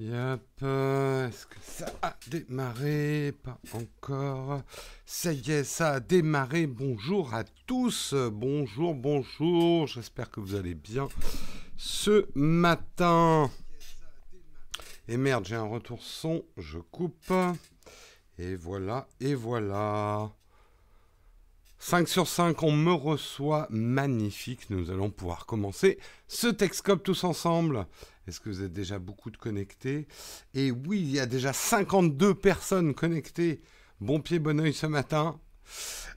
Yep, euh, est-ce que ça a démarré? Pas encore. Ça y est, ça a démarré. Bonjour à tous. Bonjour, bonjour. J'espère que vous allez bien ce matin. Et merde, j'ai un retour son. Je coupe. Et voilà, et voilà. 5 sur 5, on me reçoit. Magnifique. Nous allons pouvoir commencer ce Texcope tous ensemble. Est-ce que vous êtes déjà beaucoup de connectés? Et oui, il y a déjà 52 personnes connectées. Bon pied, bon oeil ce matin.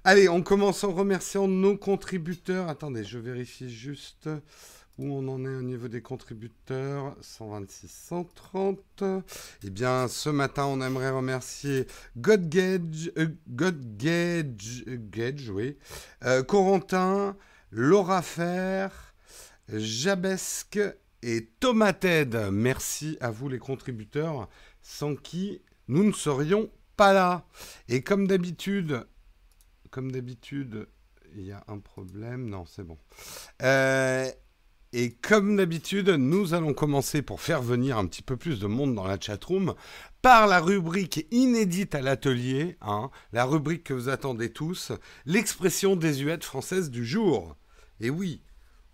Allez, on commence en remerciant nos contributeurs. Attendez, je vérifie juste où on en est au niveau des contributeurs. 126, 130. Eh bien, ce matin, on aimerait remercier Godgage, euh, Godgage, Gage, oui, euh, Corentin, Laura Fer, Jabesque et Thomas Ted. Merci à vous les contributeurs, sans qui nous ne serions pas là. Et comme d'habitude, comme d'habitude, il y a un problème. Non, c'est bon. Euh, et comme d'habitude, nous allons commencer pour faire venir un petit peu plus de monde dans la chatroom par la rubrique inédite à l'atelier, hein, la rubrique que vous attendez tous, l'expression désuète française du jour. Et oui,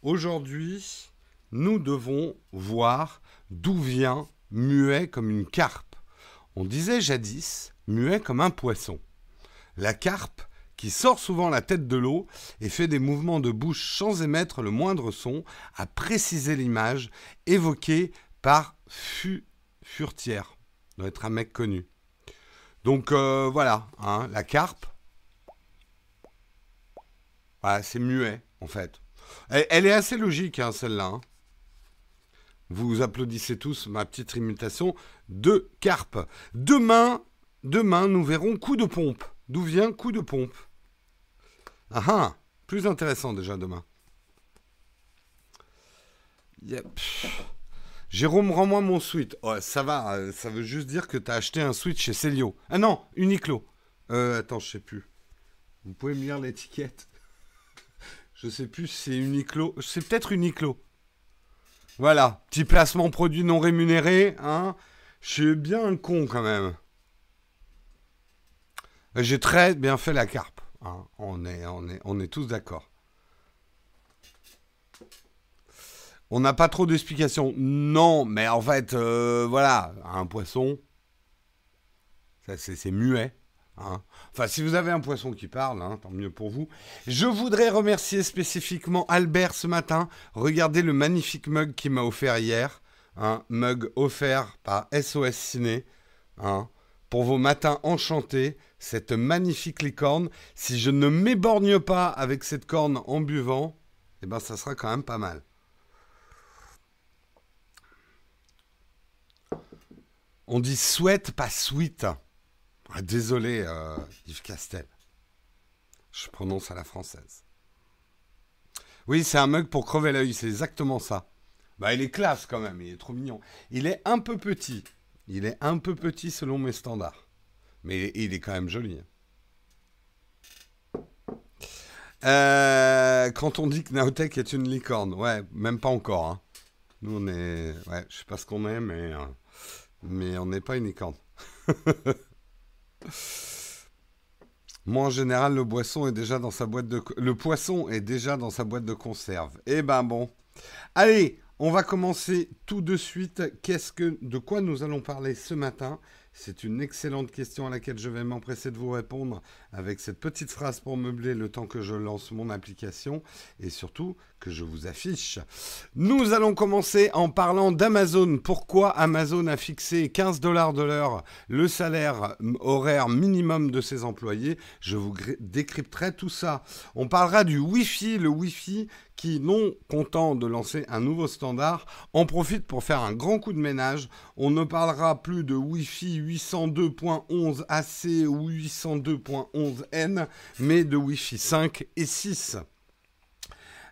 aujourd'hui, nous devons voir d'où vient muet comme une carpe. On disait jadis muet comme un poisson. La carpe, qui sort souvent la tête de l'eau et fait des mouvements de bouche sans émettre le moindre son, a précisé l'image évoquée par Fu Furtière. Doit être un mec connu. Donc euh, voilà, hein, la carpe. C'est muet en fait. Elle, est assez logique, hein, celle-là. Hein. Vous applaudissez tous ma petite imitation de carpe. Demain, demain, nous verrons coup de pompe. D'où vient coup de pompe? Ah ah Plus intéressant déjà demain. Yep. Jérôme, rends-moi mon suite. Oh, ça va, euh, ça veut juste dire que tu as acheté un suite chez Célio. Ah non, Uniqlo. Euh, attends, je sais plus. Vous pouvez me lire l'étiquette Je sais plus si c'est Uniqlo. C'est peut-être Uniqlo. Voilà, petit placement produit non rémunéré, hein. Je suis bien un con quand même. J'ai très bien fait la carpe. Hein. On, est, tous d'accord. On n'a pas trop d'explications. Non, mais en fait, euh, voilà, un poisson, c'est muet. Hein. Enfin, si vous avez un poisson qui parle, hein, tant mieux pour vous. Je voudrais remercier spécifiquement Albert ce matin. Regardez le magnifique mug qu'il m'a offert hier. Un mug offert par SOS Ciné. Pour vos matins enchantés, cette magnifique licorne. Si je ne m'éborgne pas avec cette corne en buvant, eh ben, ça sera quand même pas mal. On dit souhaite, pas sweet. Ah, désolé, euh, Yves Castel. Je prononce à la française. Oui, c'est un mug pour crever l'œil, c'est exactement ça. Bah, il est classe quand même, il est trop mignon. Il est un peu petit. Il est un peu petit selon mes standards. Mais il est quand même joli. Euh, quand on dit que Naotech est une licorne, ouais, même pas encore. Hein. Nous, on est. Ouais, je sais pas ce qu'on est, mais. Euh, mais on n'est pas une licorne. Moi, en général, le est déjà dans sa boîte de... Le poisson est déjà dans sa boîte de conserve. Eh ben bon. Allez, on va commencer tout de suite. Qu'est-ce que... De quoi nous allons parler ce matin? C'est une excellente question à laquelle je vais m'empresser de vous répondre avec cette petite phrase pour meubler le temps que je lance mon application et surtout que je vous affiche. Nous allons commencer en parlant d'Amazon. Pourquoi Amazon a fixé 15 dollars de l'heure le salaire horaire minimum de ses employés? Je vous décrypterai tout ça. On parlera du Wi-Fi, le Wi-Fi qui, non content de lancer un nouveau standard, en profite pour faire un grand coup de ménage. On ne parlera plus de Wi-Fi 802.11 AC ou 802.11n, mais de Wi-Fi 5 et 6.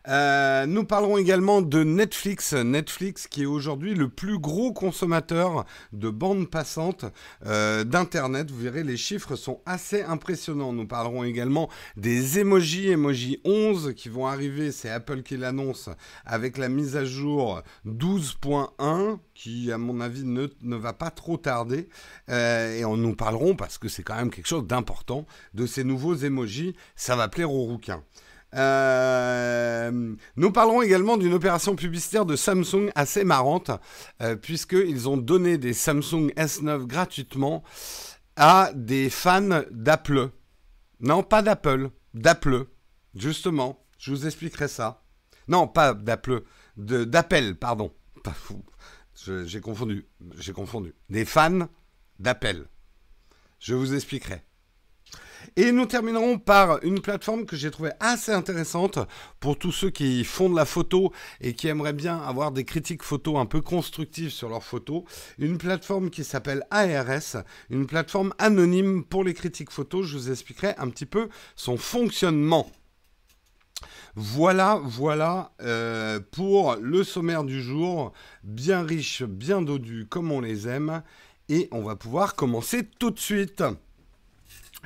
Euh, nous parlerons également de Netflix. Netflix qui est aujourd'hui le plus gros consommateur de bandes passantes euh, d'Internet. Vous verrez, les chiffres sont assez impressionnants. Nous parlerons également des emojis, emoji 11 qui vont arriver. C'est Apple qui l'annonce avec la mise à jour 12.1 qui, à mon avis, ne, ne va pas trop tarder. Euh, et on nous parlerons, parce que c'est quand même quelque chose d'important, de ces nouveaux emojis. Ça va plaire aux rouquins. Euh, nous parlerons également d'une opération publicitaire de Samsung assez marrante, euh, puisqu'ils ont donné des Samsung S9 gratuitement à des fans d'Apple. Non, pas d'Apple, d'Apple. Justement, je vous expliquerai ça. Non, pas d'Apple, d'Apple, pardon. J'ai confondu, j'ai confondu. Des fans d'Apple. Je vous expliquerai. Et nous terminerons par une plateforme que j'ai trouvée assez intéressante pour tous ceux qui font de la photo et qui aimeraient bien avoir des critiques photo un peu constructives sur leurs photos. Une plateforme qui s'appelle ARS, une plateforme anonyme pour les critiques photo. Je vous expliquerai un petit peu son fonctionnement. Voilà, voilà euh, pour le sommaire du jour, bien riche, bien dodu comme on les aime. Et on va pouvoir commencer tout de suite.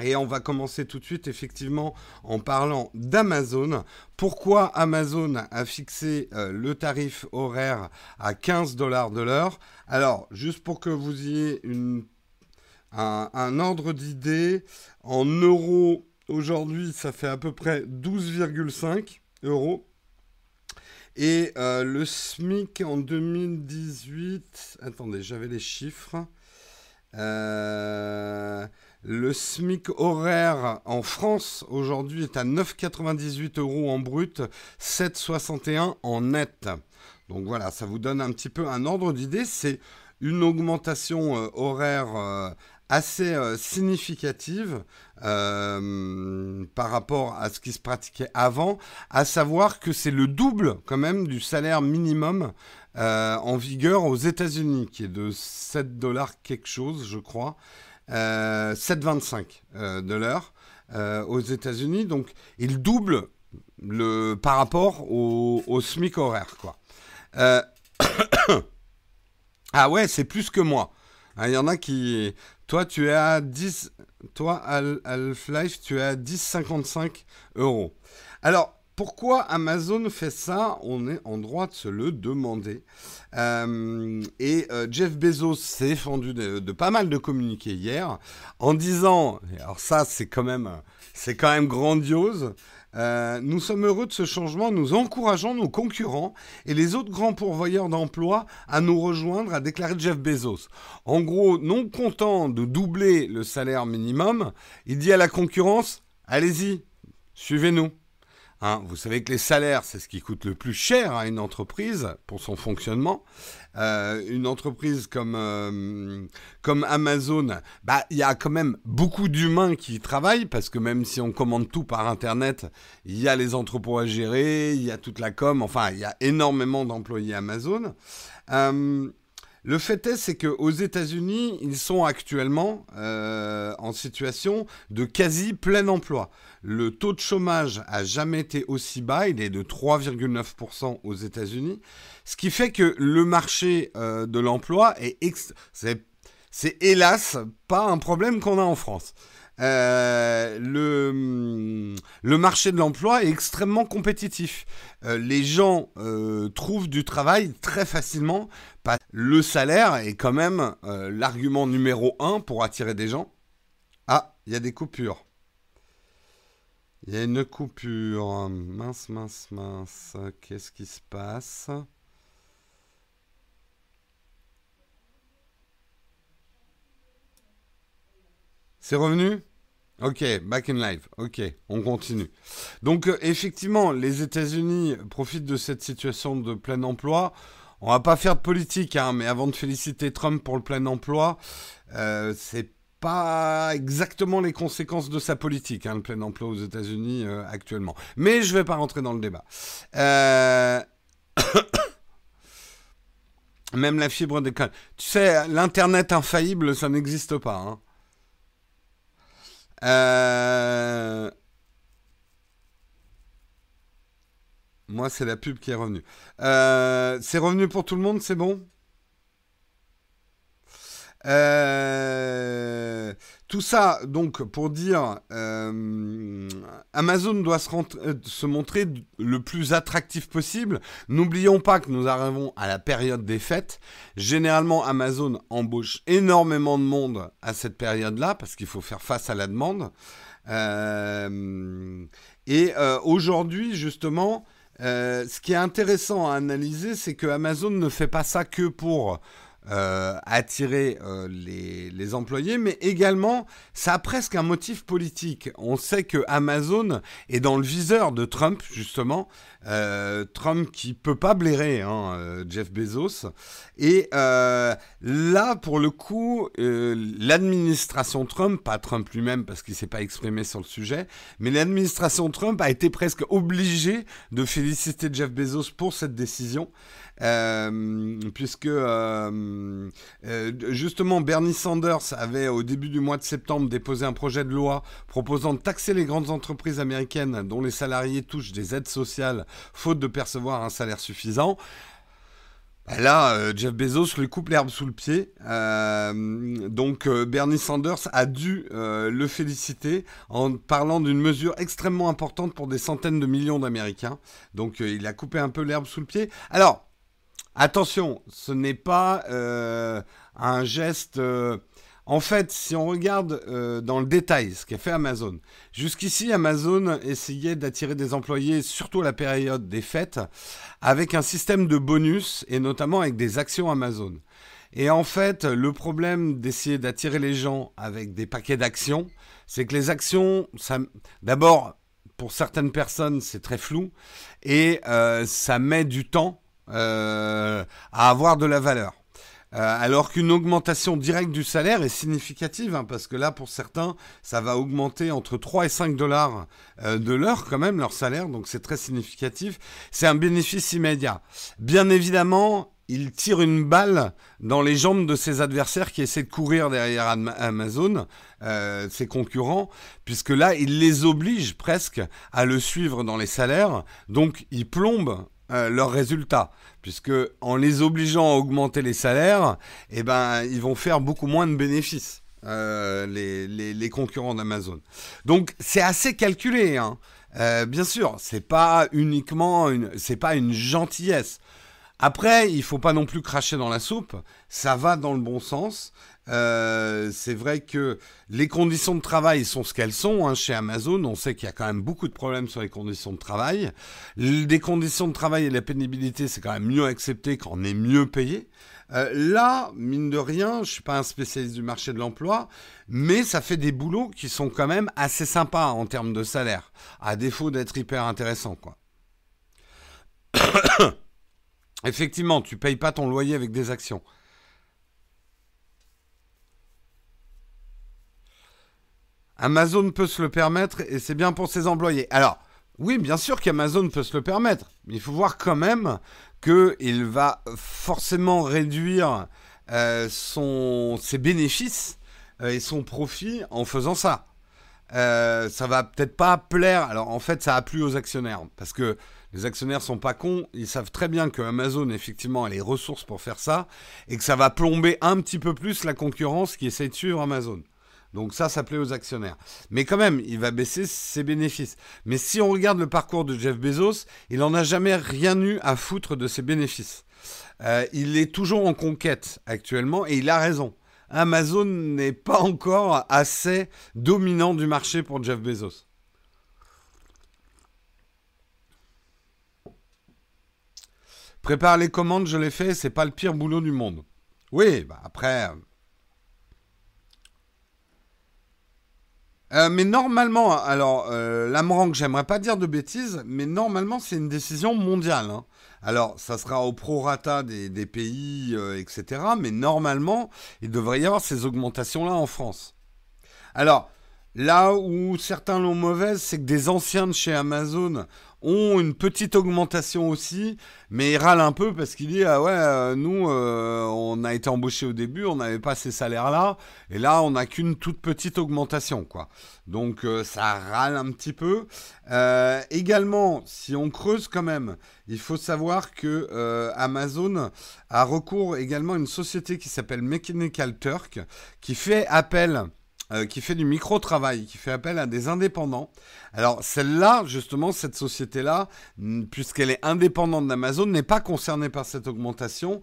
Et on va commencer tout de suite effectivement en parlant d'Amazon. Pourquoi Amazon a fixé euh, le tarif horaire à 15 dollars de l'heure? Alors, juste pour que vous ayez un, un ordre d'idée, en euros, aujourd'hui, ça fait à peu près 12,5 euros. Et euh, le SMIC en 2018, attendez, j'avais les chiffres. Euh, le SMIC horaire en France aujourd'hui est à 9,98 euros en brut, 7,61 en net. Donc voilà, ça vous donne un petit peu un ordre d'idée. C'est une augmentation euh, horaire assez significative par rapport à ce qui se pratiquait avant, à savoir que c'est le double quand même du salaire minimum euh, en vigueur aux États-Unis, qui est de 7 dollars quelque chose, je crois, euh, 7,25 euh, de l'heure euh, aux États-Unis. Donc, il double le, par rapport au, SMIC horaire, quoi. ah ouais, c'est plus que moi. Hein, il y en a qui... Toi, tu es à 10... Toi, Half-Life, tu es à 10,55 euros. Alors, pourquoi Amazon fait ça On est en droit de se le demander. Euh, et euh, Jeff Bezos s'est défendu de, pas mal de communiqués hier en disant, alors ça c'est quand même, c'est quand même grandiose. Euh, nous sommes heureux de ce changement, nous encourageons nos concurrents et les autres grands pourvoyeurs d'emplois à nous rejoindre, a déclaré Jeff Bezos. En gros, non content de doubler le salaire minimum, il dit à la concurrence, allez-y, suivez-nous. Hein, vous savez que les salaires, c'est ce qui coûte le plus cher à une entreprise pour son fonctionnement. Euh, une entreprise comme, euh, comme Amazon, bah, il y a quand même beaucoup d'humains qui y travaillent parce que même si on commande tout par Internet, il y a les entrepôts à gérer, il y a toute la com, enfin, il y a énormément d'employés Amazon. Euh, le fait est, c'est qu'aux États-Unis, ils sont actuellement euh, en situation de quasi plein emploi. Le taux de chômage a jamais été aussi bas, il est de 3,9% aux États-Unis, ce qui fait que le marché euh, de l'emploi est, hélas pas un problème qu'on a en France. Euh, le, le marché de l'emploi est extrêmement compétitif. Euh, les gens euh, trouvent du travail très facilement. Le salaire est quand même l'argument numéro un pour attirer des gens. Ah, il y a des coupures. Il y a une coupure. Mince, mince, mince. Qu'est-ce qui se passe? C'est revenu? Ok, back in live. Ok, on continue. Donc euh, effectivement, les États-Unis profitent de cette situation de plein emploi. On va pas faire de politique, hein, mais avant de féliciter Trump pour le plein emploi, euh, c'est pas exactement les conséquences de sa politique, hein, le plein emploi aux États-Unis euh, actuellement. Mais je vais pas rentrer dans le débat. Euh... Même la fibre déconne. Tu sais, l'internet infaillible, ça n'existe pas. Hein. Euh... moi, c'est la pub qui est revenue. Euh, c'est revenu pour tout le monde, c'est bon? Euh, tout ça, donc, pour dire, euh, Amazon doit se, se, montrer le plus attractif possible. N'oublions pas que nous arrivons à la période des fêtes. Généralement, Amazon embauche énormément de monde à cette période-là parce qu'il faut faire face à la demande. Euh, et euh, aujourd'hui, justement, euh, ce qui est intéressant à analyser, c'est que Amazon ne fait pas ça que pour euh, attirer euh, les, employés, mais également ça a presque un motif politique. On sait que Amazon est dans le viseur de Trump justement, euh, Trump qui peut pas blairer hein, Jeff Bezos. Et là, pour le coup, l'administration Trump, pas Trump lui-même parce qu'il s'est pas exprimé sur le sujet, mais l'administration Trump a été presque obligée de féliciter Jeff Bezos pour cette décision. Euh, puisque euh, euh, justement Bernie Sanders avait au début du mois de septembre déposé un projet de loi proposant de taxer les grandes entreprises américaines dont les salariés touchent des aides sociales faute de percevoir un salaire suffisant. Ben là, Jeff Bezos lui coupe l'herbe sous le pied. donc Bernie Sanders a dû le féliciter en parlant d'une mesure extrêmement importante pour des centaines de millions d'Américains. Donc il a coupé un peu l'herbe sous le pied. Alors, Attention, ce n'est pas euh, un geste... Euh, en fait, si on regarde euh, dans le détail ce qu'a fait Amazon, jusqu'ici Amazon essayait d'attirer des employés, surtout à la période des fêtes, avec un système de bonus et notamment avec des actions Amazon. Et en fait, le problème d'essayer d'attirer les gens avec des paquets d'actions, c'est que les actions, d'abord, pour certaines personnes, c'est très flou et ça met du temps euh, à avoir de la valeur. Euh, alors qu'une augmentation directe du salaire est significative, hein, parce que là, pour certains, ça va augmenter entre 3 et 5 dollars euh, de l'heure quand même, leur salaire, donc c'est très significatif. C'est un bénéfice immédiat. Bien évidemment, il tire une balle dans les jambes de ses adversaires qui essaient de courir derrière Amazon, ses concurrents, puisque là, il les oblige presque à le suivre dans les salaires, donc il plombe euh, leurs résultats, puisque en les obligeant à augmenter les salaires, eh ben, ils vont faire beaucoup moins de bénéfices, euh, les, les, concurrents d'Amazon. Donc c'est assez calculé, hein. Euh, bien sûr, c'est pas uniquement une, pas une gentillesse. Après, il faut pas non plus cracher dans la soupe. Ça va dans le bon sens. Euh, c'est vrai que les conditions de travail sont ce qu'elles sont hein, chez Amazon. On sait qu'il y a quand même beaucoup de problèmes sur les conditions de travail. Des conditions de travail et la pénibilité, c'est quand même mieux accepté quand on est mieux payé. Euh, là, mine de rien, je suis pas un spécialiste du marché de l'emploi, mais ça fait des boulots qui sont quand même assez sympas en termes de salaire, à défaut d'être hyper intéressant, quoi. Effectivement, tu payes pas ton loyer avec des actions. Amazon peut se le permettre et c'est bien pour ses employés. Alors, oui, bien sûr qu'Amazon peut se le permettre, mais il faut voir quand même qu'il va forcément réduire euh, son, ses bénéfices euh, et son profit en faisant ça. Euh, ça va peut-être pas plaire. Alors en fait, ça a plu aux actionnaires parce que les actionnaires sont pas cons. Ils savent très bien que Amazon effectivement a les ressources pour faire ça et que ça va plomber un petit peu plus la concurrence qui essaie de suivre Amazon. Donc ça, ça plaît aux actionnaires. Mais quand même, il va baisser ses bénéfices. Mais si on regarde le parcours de Jeff Bezos, il n'en a jamais rien eu à foutre de ses bénéfices. Euh, il est toujours en conquête actuellement et il a raison. Amazon n'est pas encore assez dominant du marché pour Jeff Bezos. Prépare les commandes, je l'ai fait, c'est pas le pire boulot du monde. Oui, bah après, Euh, mais normalement, alors, euh, l'Amrang, j'aimerais pas dire de bêtises, mais normalement, c'est une décision mondiale. Hein. Alors, ça sera au prorata des, des pays, euh, etc. Mais normalement, il devrait y avoir ces augmentations-là en France. Alors, Là où certains l'ont mauvaise, c'est que des anciens de chez Amazon ont une petite augmentation aussi, mais ils râlent un peu parce qu'il dit ah ouais euh, nous euh, on a été embauchés au début, on n'avait pas ces salaires là, et là on n'a qu'une toute petite augmentation quoi. Donc euh, ça râle un petit peu. également, si on creuse quand même, il faut savoir que Amazon a recours également à une société qui s'appelle Mechanical Turk, qui fait appel euh, qui fait du micro-travail, qui fait appel à des indépendants. Alors celle-là, justement, cette société-là, puisqu'elle est indépendante d'Amazon, n'est pas concernée par cette augmentation.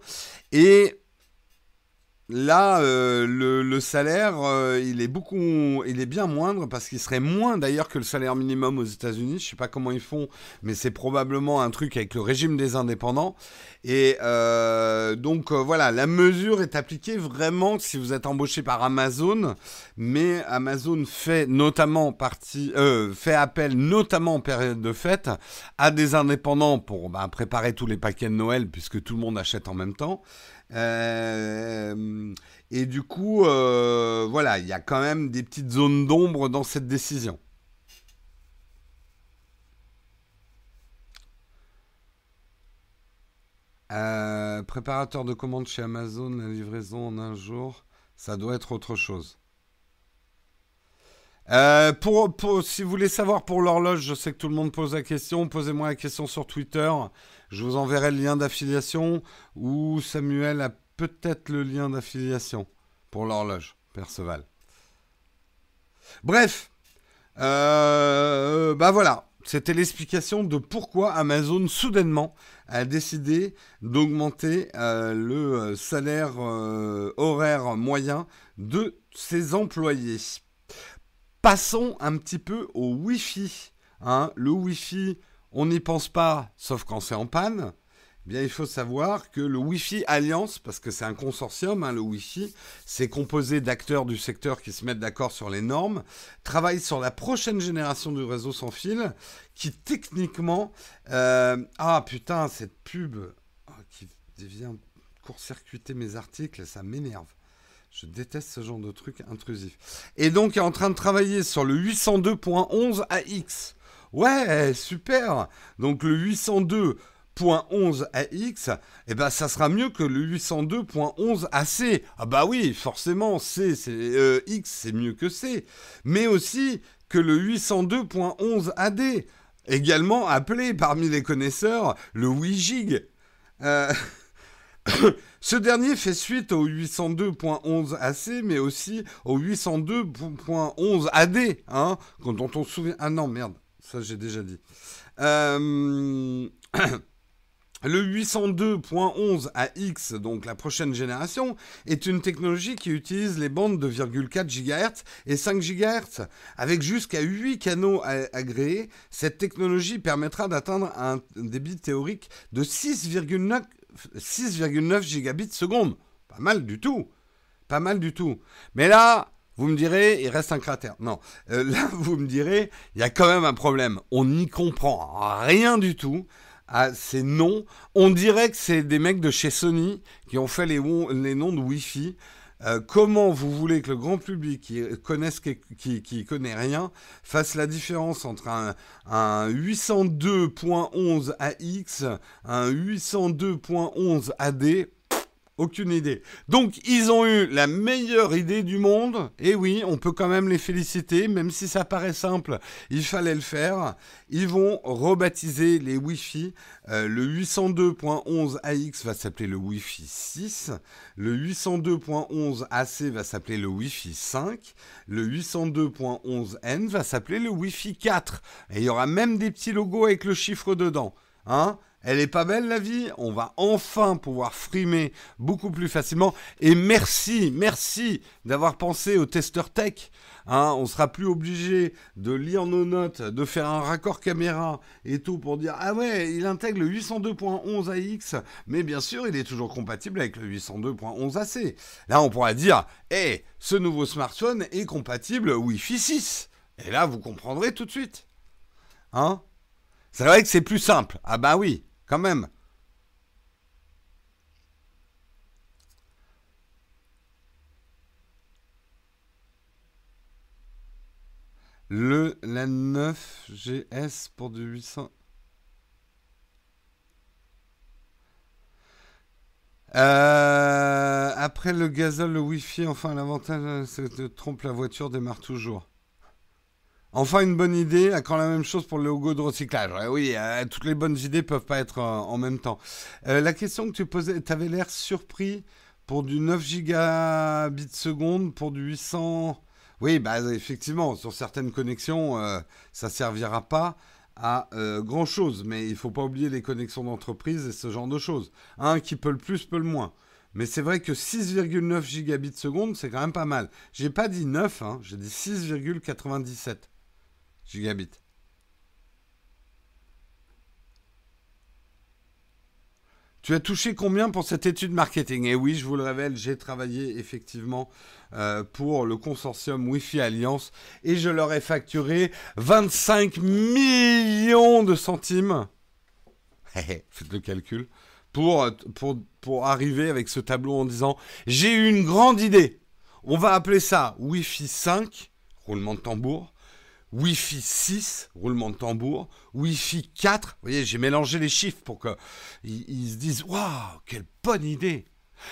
Et Là, euh, le, salaire, euh, il est beaucoup, il est bien moindre parce qu'il serait moins d'ailleurs que le salaire minimum aux États-Unis. Je sais pas comment ils font, mais c'est probablement un truc avec le régime des indépendants. Et euh, donc voilà, la mesure est appliquée vraiment si vous êtes embauché par Amazon, mais Amazon fait notamment partie, fait appel notamment en période de fête à des indépendants pour bah, préparer tous les paquets de Noël puisque tout le monde achète en même temps. Euh, et du coup, euh, voilà, il y a quand même des petites zones d'ombre dans cette décision. Euh, préparateur de commandes chez Amazon, la livraison en un jour, ça doit être autre chose. pour, pour, si vous voulez savoir pour l'horloge, je sais que tout le monde pose la question. Posez-moi la question sur Twitter. Je vous enverrai le lien d'affiliation ou Samuel a peut-être le lien d'affiliation pour l'horloge, Perceval. Bref, euh, bah voilà, c'était l'explication de pourquoi Amazon soudainement a décidé d'augmenter euh, le salaire euh, horaire moyen de ses employés. Passons un petit peu au Wi-Fi. Hein. Le Wi-Fi, on n'y pense pas, sauf quand c'est en panne. Eh bien, il faut savoir que le Wi-Fi Alliance, parce que c'est un consortium, hein, le Wi-Fi, c'est composé d'acteurs du secteur qui se mettent d'accord sur les normes, travaille sur la prochaine génération du réseau sans fil, qui techniquement... Euh, ah putain, cette pub oh, qui vient court-circuiter mes articles, ça m'énerve. Je déteste ce genre de truc intrusif. Et donc, est en train de travailler sur le 802.11 AX. Ouais, super. Donc le 802.11 AX, eh ben ça sera mieux que le 802.11 AC. Ah bah oui, forcément, C, c'est euh, X, c'est mieux que C. Mais aussi que le 802.11 AD, également appelé parmi les connaisseurs le 8 gig. Euh, ce dernier fait suite au 802.11 AC, mais aussi au 802.11 AD, hein, dont on se souvient. Ah non, merde. Ça, j'ai déjà dit. Euh, le 802.11 AX, donc la prochaine génération, est une technologie qui utilise les bandes de 2,4 GHz et 5 GHz. Avec jusqu'à 8 canaux agréés, cette technologie permettra d'atteindre un débit théorique de 6,9 6,9 gigabits seconde. Pas mal du tout. Pas mal du tout. Mais là, vous me direz, il reste un cratère. Non, euh, là, vous me direz, il y a quand même un problème. On n'y comprend rien du tout à ces noms. On dirait que c'est des mecs de chez Sony qui ont fait les, noms de Wi-Fi. Euh, comment vous voulez que le grand public qui connaît rien fasse la différence entre un, un 802.11 AX, un 802.11 AD aucune idée. Donc ils ont eu la meilleure idée du monde. Et oui, on peut quand même les féliciter, même si ça paraît simple, il fallait le faire. Ils vont rebaptiser les Wi-Fi. Euh, le 802.11 AX va s'appeler le Wi-Fi 6. Le 802.11 AC va s'appeler le Wi-Fi 5. Le 802.11 N va s'appeler le Wi-Fi 4. Et il y aura même des petits logos avec le chiffre dedans. Hein elle est pas belle la vie On va enfin pouvoir frimer beaucoup plus facilement. Et merci, merci d'avoir pensé au testeur tech. Hein, on sera plus obligé de lire nos notes, de faire un raccord caméra et tout pour dire ah ouais, il intègre le 802.11 AX, mais bien sûr, il est toujours compatible avec le 802.11 AC. Là, on pourra dire hé, ce nouveau smartphone est compatible Wi-Fi 6. Et là, vous comprendrez tout de suite. Hein C'est vrai que c'est plus simple. Ah bah oui, quand même. Le, la 9GS pour du 800. Euh, après le gazole, le wifi, enfin l'avantage, c'est que trompe la voiture démarre toujours. Enfin une bonne idée, quand la même chose pour le logo de recyclage. oui, euh, toutes les bonnes idées peuvent pas être euh, en même temps. la question que tu posais, tu avais l'air surpris pour du 9 gigabits seconde, pour du 800... Oui, bah effectivement, sur certaines connexions, ça servira pas à euh, grand chose, mais il faut pas oublier les connexions d'entreprise et ce genre de choses. Un qui peut le plus peut le moins. Mais c'est vrai que 6,9 gigabits seconde, c'est quand même pas mal. J'ai pas dit 9, hein, j'ai dit 6,97 gigabits. Tu as touché combien pour cette étude marketing? Et oui, je vous le révèle, j'ai travaillé effectivement euh, pour le consortium Wi-Fi Alliance et je leur ai facturé 25 millions de centimes. Faites le calcul. Pour, pour, pour arriver avec ce tableau en disant J'ai eu une grande idée. On va appeler ça Wi-Fi 5, roulement de tambour. Wi-Fi 6, roulement de tambour, Wi-Fi 4. Vous voyez, j'ai mélangé les chiffres pour qu'ils ils se disent Waouh, quelle bonne idée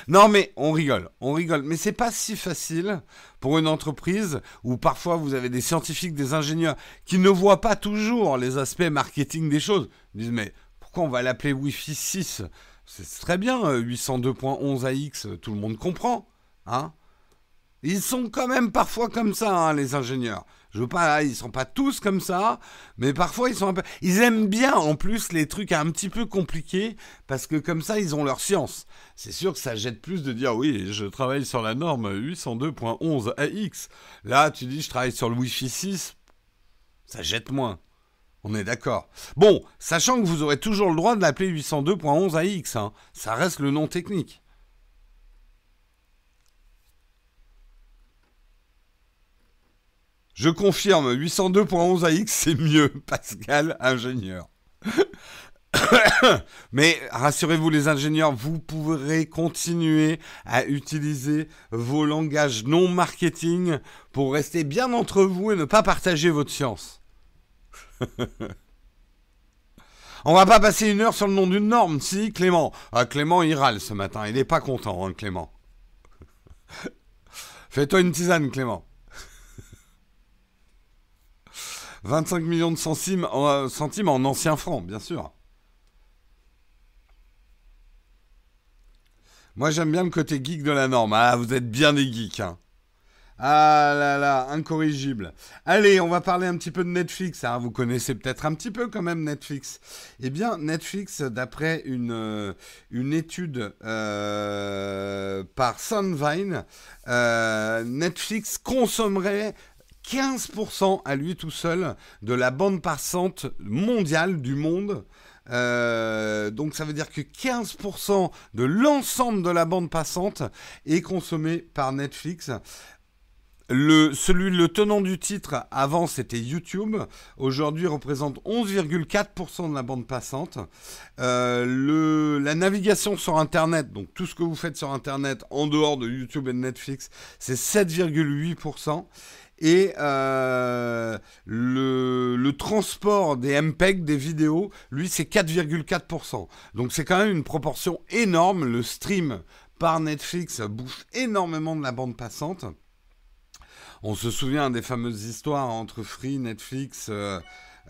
non mais on rigole, on rigole, mais c'est pas si facile pour une entreprise où parfois vous avez des scientifiques, des ingénieurs qui ne voient pas toujours les aspects marketing des choses. Ils disent mais pourquoi on va l'appeler Wi-Fi 6 C'est très bien 802.11 euh, AX, tout le monde comprend, hein Ils sont quand même parfois comme ça hein, les ingénieurs. Je veux pas, ils sont pas tous comme ça, mais parfois ils sont un peu. Ils aiment bien en plus les trucs un petit peu compliqués parce que comme ça ils ont leur science. C'est sûr que ça jette plus de dire oui, je travaille sur la norme 802.11 AX. Là, tu dis je travaille sur le Wi-Fi 6, ça jette moins. On est d'accord. Bon, sachant que vous aurez toujours le droit de l'appeler 802.11 AX, hein. ça reste le nom technique. Je confirme, 802.11 AX, c'est mieux, Pascal, ingénieur. Mais rassurez-vous les ingénieurs, vous pourrez continuer à utiliser vos langages non marketing pour rester bien entre vous et ne pas partager votre science. On va pas passer une heure sur le nom d'une norme, si Clément. Ah, Clément il râle ce matin, il n'est pas content, hein, Clément. Fais-toi une tisane, Clément. 25 millions de centimes en, euh, centimes en anciens francs, bien sûr. Moi, j'aime bien le côté geek de la norme. Ah, vous êtes bien des geeks. Hein. Ah là là, incorrigible. Allez, on va parler un petit peu de Netflix. Hein. Vous connaissez peut-être un petit peu quand même Netflix. Eh bien, Netflix, d'après une, euh, une étude euh, par Sunvine, Netflix consommerait 15% à lui tout seul de la bande passante mondiale du monde. Euh, donc ça veut dire que 15% de l'ensemble de la bande passante est consommée par Netflix. Le, celui, le tenant du titre avant c'était YouTube, aujourd'hui représente 11,4% de la bande passante. Euh, le, la navigation sur Internet, donc tout ce que vous faites sur Internet en dehors de YouTube et de Netflix, c'est 7,8%. Et euh, le, transport des MPEG, des vidéos, lui, c'est 4,4%. Donc c'est quand même une proportion énorme. Le stream par Netflix bouffe énormément de la bande passante. On se souvient des fameuses histoires entre Free, Netflix, euh,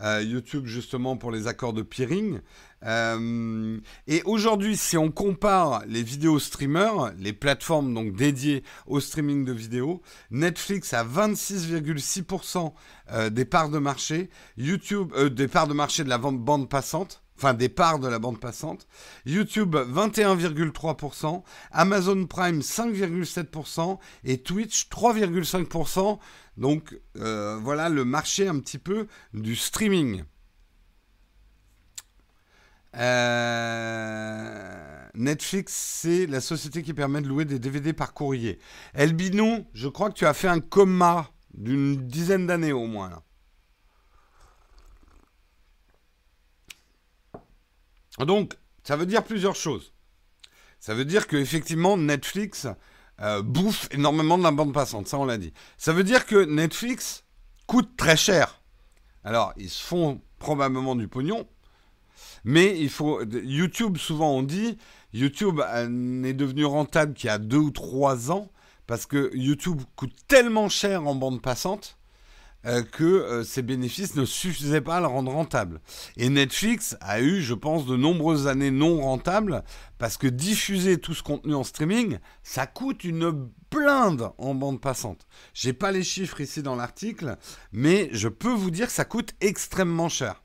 euh, YouTube justement pour les accords de peering. Euh, et aujourd'hui, si on compare les vidéos streamers, les plateformes donc dédiées au streaming de vidéos, Netflix a 26,6% euh, des parts de marché, YouTube euh, des parts de marché de la bande passante, enfin des parts de la bande passante, YouTube 21,3%, Amazon Prime 5,7% et Twitch 3,5%. Donc voilà le marché un petit peu du streaming. Euh, Netflix, c'est la société qui permet de louer des DVD par courrier. Elbinou, je crois que tu as fait un coma d'une dizaine d'années au moins. Donc, ça veut dire plusieurs choses. Ça veut dire que effectivement Netflix euh, bouffe énormément de la bande passante, ça on l'a dit. Ça veut dire que Netflix coûtent très cher. Alors, ils se font probablement du pognon, mais il faut. YouTube, souvent on dit, YouTube n'est devenu rentable qu'il y a deux ou trois ans, parce que YouTube coûte tellement cher en bande passante euh, que euh, ses bénéfices ne suffisaient pas à le rendre rentable. Et Netflix a eu, je pense, de nombreuses années non rentables parce que diffuser tout ce contenu en streaming, ça coûte une blinde en bande passante. J'ai pas les chiffres ici dans l'article, mais je peux vous dire que ça coûte extrêmement cher.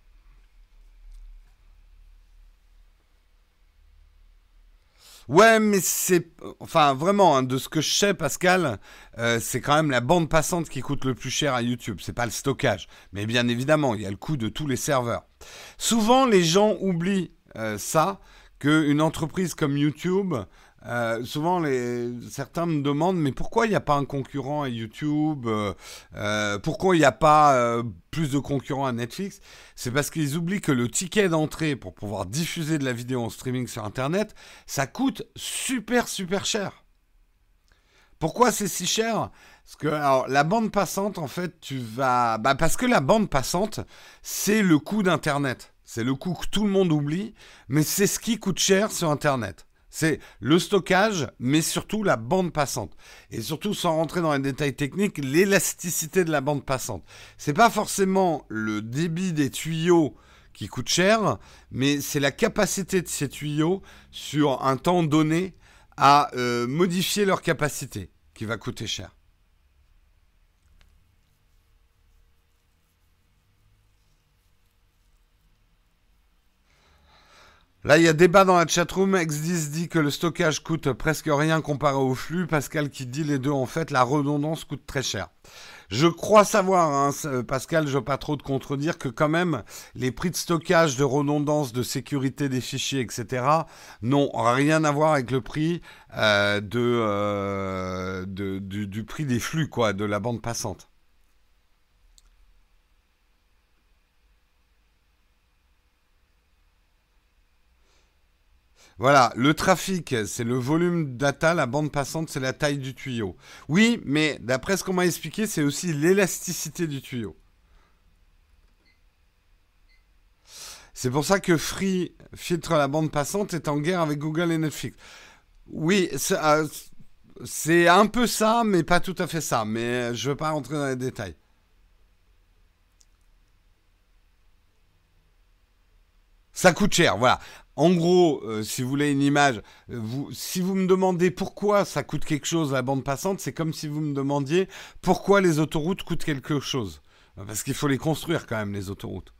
Ouais, mais c'est. Enfin, vraiment, hein, de ce que je sais, Pascal, euh, c'est quand même la bande passante qui coûte le plus cher à YouTube. C'est pas le stockage. Mais bien évidemment, il y a le coût de tous les serveurs. Souvent, les gens oublient euh, ça, qu'une entreprise comme YouTube euh, souvent, certains me demandent, mais pourquoi il n'y a pas un concurrent à YouTube euh, euh, Pourquoi il n'y a pas plus de concurrents à Netflix? C'est parce qu'ils oublient que le ticket d'entrée pour pouvoir diffuser de la vidéo en streaming sur Internet, ça coûte super, super cher. Pourquoi c'est si cher? Parce que la bande passante, en fait, tu vas... Bah, parce que la bande passante, c'est le coût d'Internet. C'est le coût que tout le monde oublie, mais c'est ce qui coûte cher sur Internet. C'est le stockage, mais surtout la bande passante. Et surtout, sans rentrer dans les détails techniques, l'élasticité de la bande passante. C'est pas forcément le débit des tuyaux qui coûte cher, mais c'est la capacité de ces tuyaux sur un temps donné à euh, modifier leur capacité qui va coûter cher. Là, il y a débat dans la chatroom. X10 dit que le stockage coûte presque rien comparé au flux. Pascal qui dit les deux, en fait, la redondance coûte très cher. Je crois savoir, hein, Pascal, je ne veux pas trop te contredire, que quand même, les prix de stockage, de redondance, de sécurité des fichiers, etc., n'ont rien à voir avec le prix euh, euh, du, du prix des flux, quoi, de la bande passante. Voilà, le trafic, c'est le volume data, la bande passante, c'est la taille du tuyau. Oui, mais d'après ce qu'on m'a expliqué, c'est aussi l'élasticité du tuyau. C'est pour ça que Free filtre la bande passante est en guerre avec Google et Netflix. Oui, euh, c'est un peu ça, mais pas tout à fait ça. Mais je ne veux pas rentrer dans les détails. Ça coûte cher, voilà. En gros, euh, si vous voulez une image, si vous me demandez pourquoi ça coûte quelque chose la bande passante, c'est comme si vous me demandiez pourquoi les autoroutes coûtent quelque chose. Parce qu'il faut les construire quand même, les autoroutes.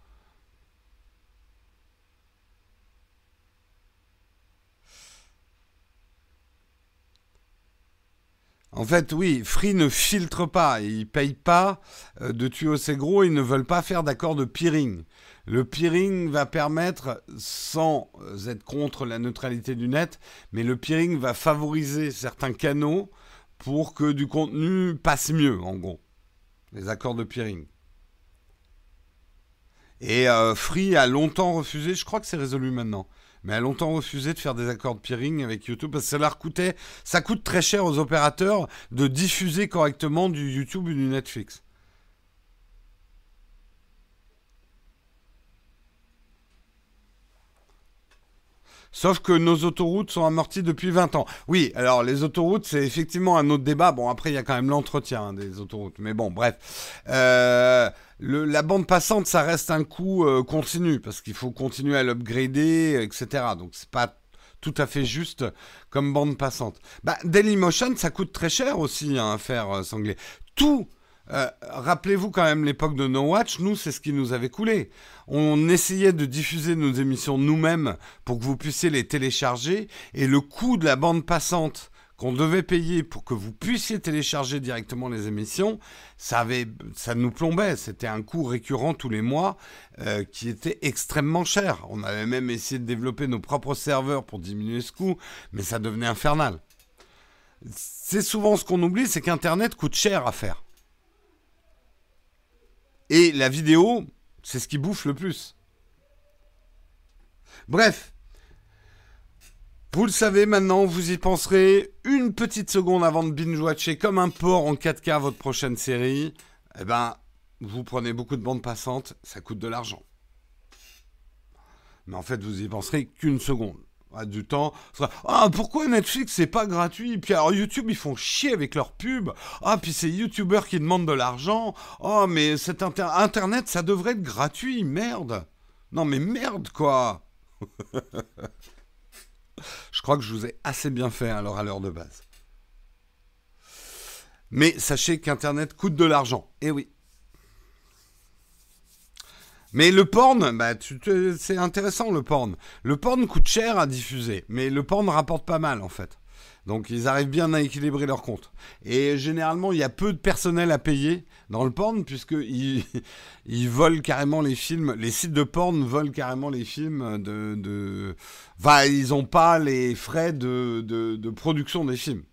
En fait, oui, Free ne filtre pas, ils payent pas euh, de tuyaux assez gros, ils ne veulent pas faire d'accord de peering. Le peering va permettre, sans être contre la neutralité du net, mais le peering va favoriser certains canaux pour que du contenu passe mieux, en gros. Les accords de peering. Et euh, Free a longtemps refusé, je crois que c'est résolu maintenant, mais a longtemps refusé de faire des accords de peering avec YouTube parce que ça coûtait, ça coûte très cher aux opérateurs de diffuser correctement du YouTube ou du Netflix. Sauf que nos autoroutes sont amorties depuis 20 ans. Oui, alors les autoroutes, c'est effectivement un autre débat. Bon, après, il y a quand même l'entretien hein, des autoroutes. Mais bon, bref. Euh, la bande passante, ça reste un coût euh, continu parce qu'il faut continuer à l'upgrader, etc. Donc, c'est pas tout à fait juste comme bande passante. Bah, Dailymotion, ça coûte très cher aussi hein, à faire euh, Sanglé. Tout euh, rappelez-vous quand même l'époque de No Watch, nous c'est ce qui nous avait coulé. On essayait de diffuser nos émissions nous-mêmes pour que vous puissiez les télécharger et le coût de la bande passante qu'on devait payer pour que vous puissiez télécharger directement les émissions, ça, avait, ça nous plombait. C'était un coût récurrent tous les mois euh, qui était extrêmement cher. On avait même essayé de développer nos propres serveurs pour diminuer ce coût, mais ça devenait infernal. C'est souvent ce qu'on oublie, c'est qu'Internet coûte cher à faire. Et la vidéo, c'est ce qui bouffe le plus. Bref. Vous le savez maintenant, vous y penserez une petite seconde avant de binge-watcher comme un porc en 4K votre prochaine série. Eh ben, vous prenez beaucoup de bandes passantes, ça coûte de l'argent. Mais en fait, vous y penserez qu'une seconde. Ah, du temps. Ah, pourquoi Netflix c'est pas gratuit? Puis alors YouTube ils font chier avec leurs pubs. Ah, puis c'est YouTubeurs qui demandent de l'argent. Oh, mais cet internet ça devrait être gratuit, merde. Non mais merde quoi. je crois que je vous ai assez bien fait alors à l'heure de base. Mais sachez qu'Internet coûte de l'argent. Eh oui. Mais le porn, bah, c'est intéressant le porn. Le porn coûte cher à diffuser, mais le porn rapporte pas mal en fait. Donc ils arrivent bien à équilibrer leur compte. Et généralement, il y a peu de personnel à payer dans le porn, puisqu'ils ils volent carrément les films. Les sites de porn volent carrément les films de... de... Enfin, ils n'ont pas les frais de, de, production des films.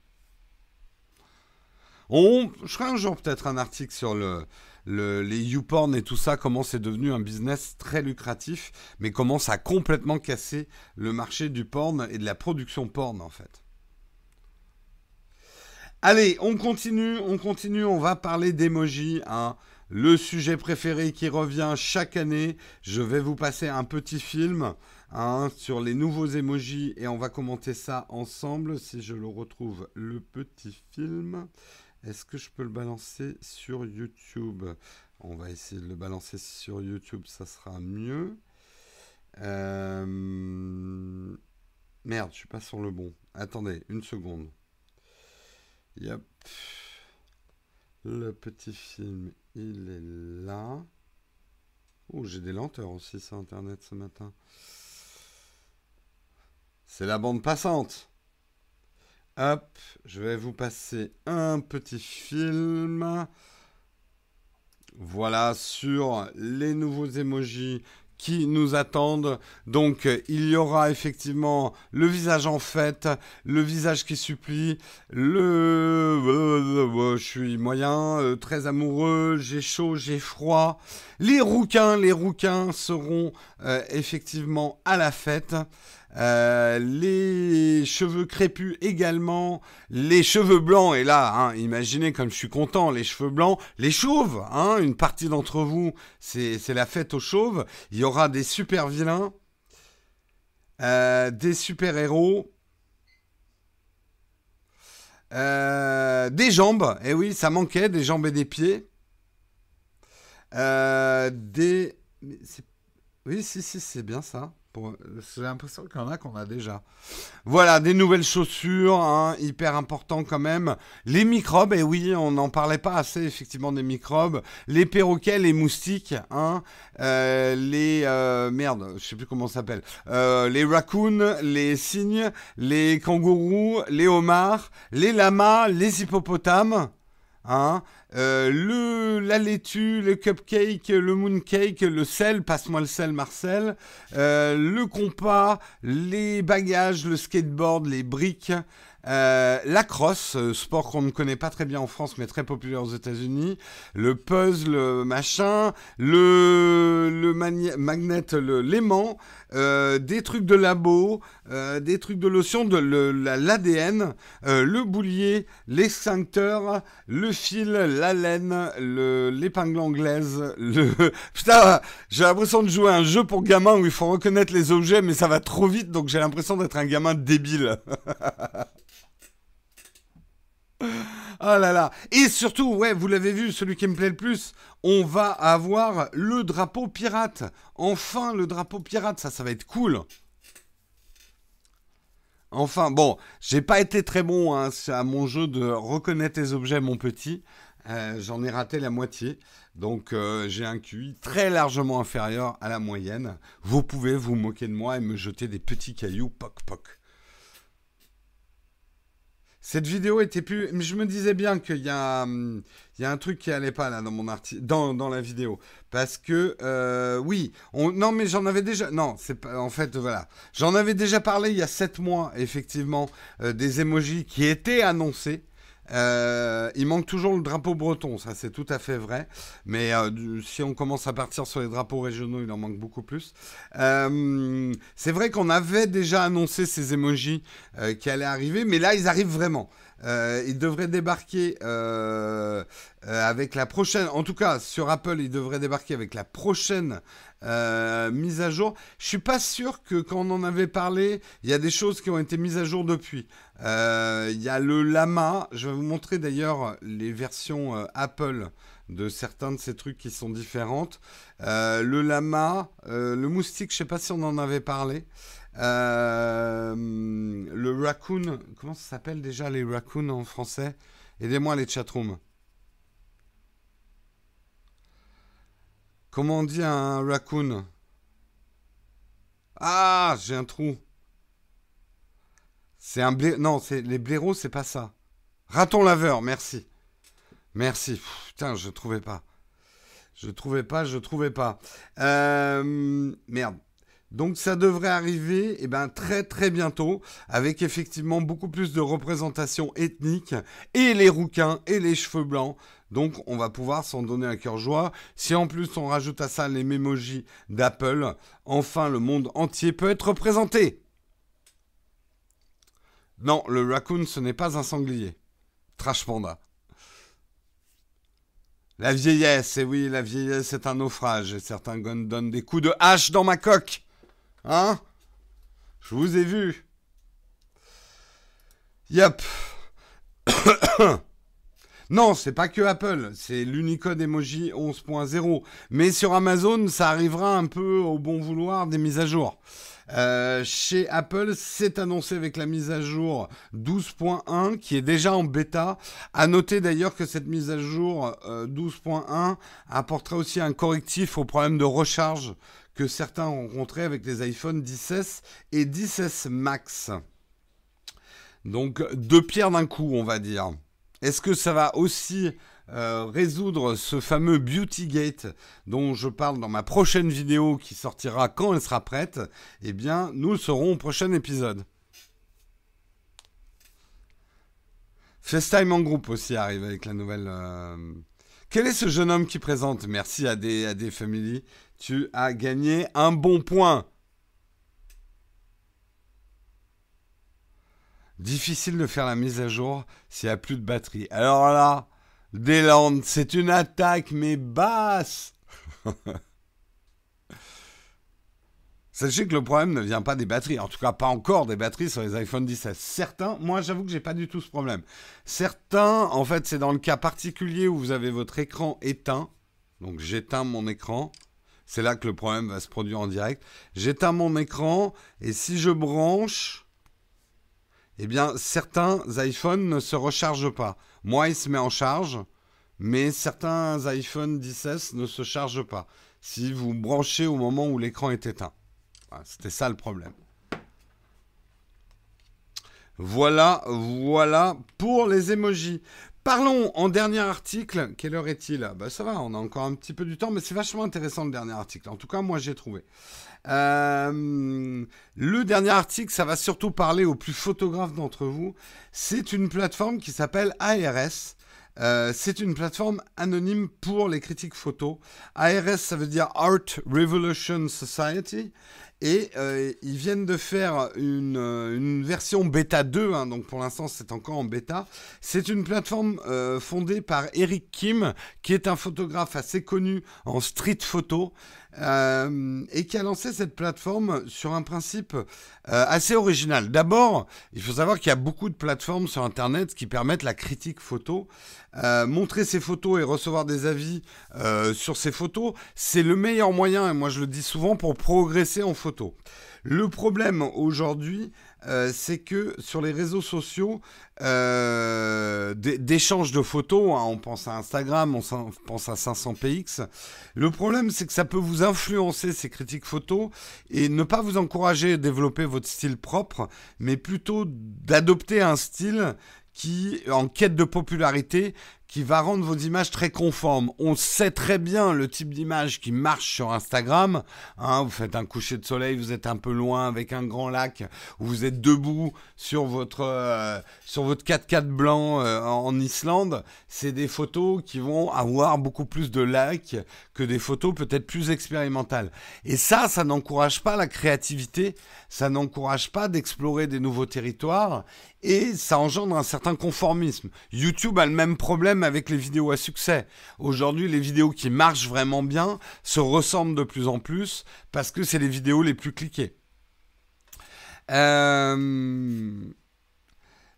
On, je ferai un jour peut-être un article sur le, les YouPorn et tout ça, comment c'est devenu un business très lucratif, mais comment ça a complètement cassé le marché du porn et de la production porn en fait. Allez, on continue, on continue, on va parler d'emoji, hein. le sujet préféré qui revient chaque année. Je vais vous passer un petit film hein, sur les nouveaux emojis et on va commenter ça ensemble si je le retrouve, le petit film. Est-ce que je peux le balancer sur YouTube? On va essayer de le balancer sur YouTube, ça sera mieux. Euh, merde, je suis pas sur le bon. Attendez, une seconde. Yep. Le petit film, il est là. Oh, j'ai des lenteurs aussi sur Internet ce matin. C'est la bande passante. Hop, je vais vous passer un petit film. Voilà, sur les nouveaux emojis qui nous attendent. Donc il y aura effectivement le visage en fête, le visage qui supplie, le je suis moyen, euh, très amoureux, j'ai chaud, j'ai froid. Les rouquins, les rouquins seront euh, effectivement à la fête. Euh, les cheveux crépus également, les cheveux blancs, et là, hein, imaginez comme je suis content, les cheveux blancs, les chauves, hein, une partie d'entre vous, c'est la fête aux chauves, il y aura des super vilains, euh, des super héros, euh, des jambes, et eh oui, ça manquait, des jambes et des pieds, des... Oui, si, si, c'est bien ça. J'ai l'impression qu'il y en a qu'on a déjà. Voilà, des nouvelles chaussures, hein, hyper important quand même. Les microbes, et oui, on n'en parlait pas assez effectivement des microbes. Les perroquets, les moustiques, hein, euh, les euh, merde, je sais plus comment ça s'appelle. Euh, les raccoons, les cygnes, les kangourous, les homards, les lamas, les hippopotames. Hein, euh, le, la laitue, le cupcake, le mooncake, le sel, passe-moi le sel Marcel, euh, le compas, les bagages, le skateboard, les briques, euh, la crosse, sport qu'on ne connaît pas très bien en France mais très populaire aux États-Unis. Le puzzle, machin. Le, le magnet, l'aimant. Des trucs de labo, des trucs de lotion, de l'ADN, le boulier, l'extincteur, le fil, la laine, l'épingle anglaise, le... Putain, j'ai l'impression de jouer à un jeu pour gamins où il faut reconnaître les objets, mais ça va trop vite, donc j'ai l'impression d'être un gamin débile. Oh là là. Et surtout, ouais, vous l'avez vu, celui qui me plaît le plus, on va avoir le drapeau pirate. Enfin, le drapeau pirate, ça, ça va être cool. Enfin, bon, j'ai pas été très bon hein, à mon jeu de reconnaître les objets, mon petit. Euh, j'en ai raté la moitié. Donc euh, j'ai un QI très largement inférieur à la moyenne. Vous pouvez vous moquer de moi et me jeter des petits cailloux, poc poc. Cette vidéo était plus. Je me disais bien qu'il y, a, hum, il y a un truc qui allait pas là dans mon article, dans, dans la vidéo, parce que euh, oui, on... non mais j'en avais déjà. Non, c'est pas. En fait, voilà, j'en avais déjà parlé il y a 7 mois, effectivement, euh, des emojis qui étaient annoncés. Euh, il manque toujours le drapeau breton, ça c'est tout à fait vrai. Mais euh, si on commence à partir sur les drapeaux régionaux, il en manque beaucoup plus. Euh, c'est vrai qu'on avait déjà annoncé ces emojis qui allaient arriver, mais là ils arrivent vraiment. Euh, il devrait débarquer euh, euh, avec la prochaine. En tout cas, sur Apple, il devrait débarquer avec la prochaine mise à jour. Je suis pas sûr que quand on en avait parlé, il y a des choses qui ont été mises à jour depuis. Il y a le Lama. Je vais vous montrer d'ailleurs les versions Apple de certains de ces trucs qui sont différentes. le Lama, le moustique, je sais pas si on en avait parlé. Euh, le raccoon, comment ça s'appelle déjà les raccoons en français? Aidez-moi les chatrooms. Comment on dit un raccoon? Ah, j'ai un trou. C'est un blé... Non, c'est les blaireaux, c'est pas ça. Raton laveur, merci. Merci. putain, je trouvais pas. Je trouvais pas, je trouvais pas. Euh, merde. Donc ça devrait arriver eh ben, très très bientôt avec effectivement beaucoup plus de représentation ethnique et les rouquins et les cheveux blancs. Donc on va pouvoir s'en donner un cœur joie. Si en plus on rajoute à ça les mémojis d'Apple, enfin le monde entier peut être représenté. Non, le raccoon ce n'est pas un sanglier. Trash panda. La vieillesse, et eh oui, la vieillesse est un naufrage, et certains donnent des coups de hache dans ma coque. Hein? Je vous ai vu. Yep. non, c'est pas que Apple, c'est l'Unicode Emoji 11.0. Mais sur Amazon, ça arrivera un peu au bon vouloir des mises à jour. Euh, chez Apple, c'est annoncé avec la mise à jour 12.1 qui est déjà en bêta. À noter d'ailleurs que cette mise à jour 12.1 euh, apportera aussi un correctif au problème de recharge que certains ont rencontré avec les iPhone 10 et 10 Max. Donc deux pierres d'un coup, on va dire. Est-ce que ça va aussi euh, résoudre ce fameux Beauty Gate dont je parle dans ma prochaine vidéo qui sortira quand elle sera prête? Eh bien, nous le saurons au prochain épisode. FaceTime en groupe aussi arrive avec la nouvelle. Euh, quel est ce jeune homme qui présente? Merci à des, à des familles. Tu as gagné un bon point. Difficile de faire la mise à jour s'il n'y a plus de batterie. Alors là, Deland, c'est une attaque, mais basse. Sachez que le problème ne vient pas des batteries, en tout cas pas encore des batteries sur les iPhone 16. Certains, moi j'avoue que j'ai pas du tout ce problème. Certains, en fait, c'est dans le cas particulier où vous avez votre écran éteint. Donc j'éteins mon écran. C'est là que le problème va se produire en direct. J'éteins mon écran et si je branche, eh bien certains iPhones ne se rechargent pas. Moi, il se met en charge, mais certains iPhone 10 ne se chargent pas. Si vous branchez au moment où l'écran est éteint. C'était ça le problème. Voilà, voilà pour les emojis. Parlons en dernier article. Quelle heure est-il? Bah, Ça va, on a encore un petit peu du temps, mais c'est vachement intéressant le dernier article. En tout cas, moi j'ai trouvé. Euh, le dernier article, ça va surtout parler aux plus photographes d'entre vous. C'est une plateforme qui s'appelle ARS. Euh, c'est une plateforme anonyme pour les critiques photo. ARS, ça veut dire Art Revolution Society. Et euh, ils viennent de faire une, euh, version bêta 2, hein, donc pour l'instant c'est encore en bêta. C'est une plateforme euh, fondée par Eric Kim, qui est un photographe assez connu en street photo. Euh, et qui a lancé cette plateforme sur un principe euh, assez original. D'abord, il faut savoir qu'il y a beaucoup de plateformes sur Internet qui permettent la critique photo. Euh, montrer ses photos et recevoir des avis sur ces photos, c'est le meilleur moyen, et moi je le dis souvent, pour progresser en photo. Le problème aujourd'hui, euh, c'est que sur les réseaux sociaux, euh, d'échange de photos, hein, on pense à Instagram, on pense à 500px, le problème c'est que ça peut vous influencer ces critiques photos et ne pas vous encourager à développer votre style propre, mais plutôt d'adopter un style qui, en quête de popularité, qui va rendre vos images très conformes. On sait très bien le type d'image qui marche sur Instagram. Hein, vous faites un coucher de soleil, vous êtes un peu loin avec un grand lac, ou vous êtes debout sur votre euh, sur votre 4x4 blanc euh, en Islande. C'est des photos qui vont avoir beaucoup plus de likes que des photos peut-être plus expérimentales. Et ça, ça n'encourage pas la créativité, ça n'encourage pas d'explorer des nouveaux territoires et ça engendre un certain conformisme. YouTube a le même problème avec les vidéos à succès. Aujourd'hui, les vidéos qui marchent vraiment bien se ressemblent de plus en plus parce que c'est les vidéos les plus cliquées. Euh,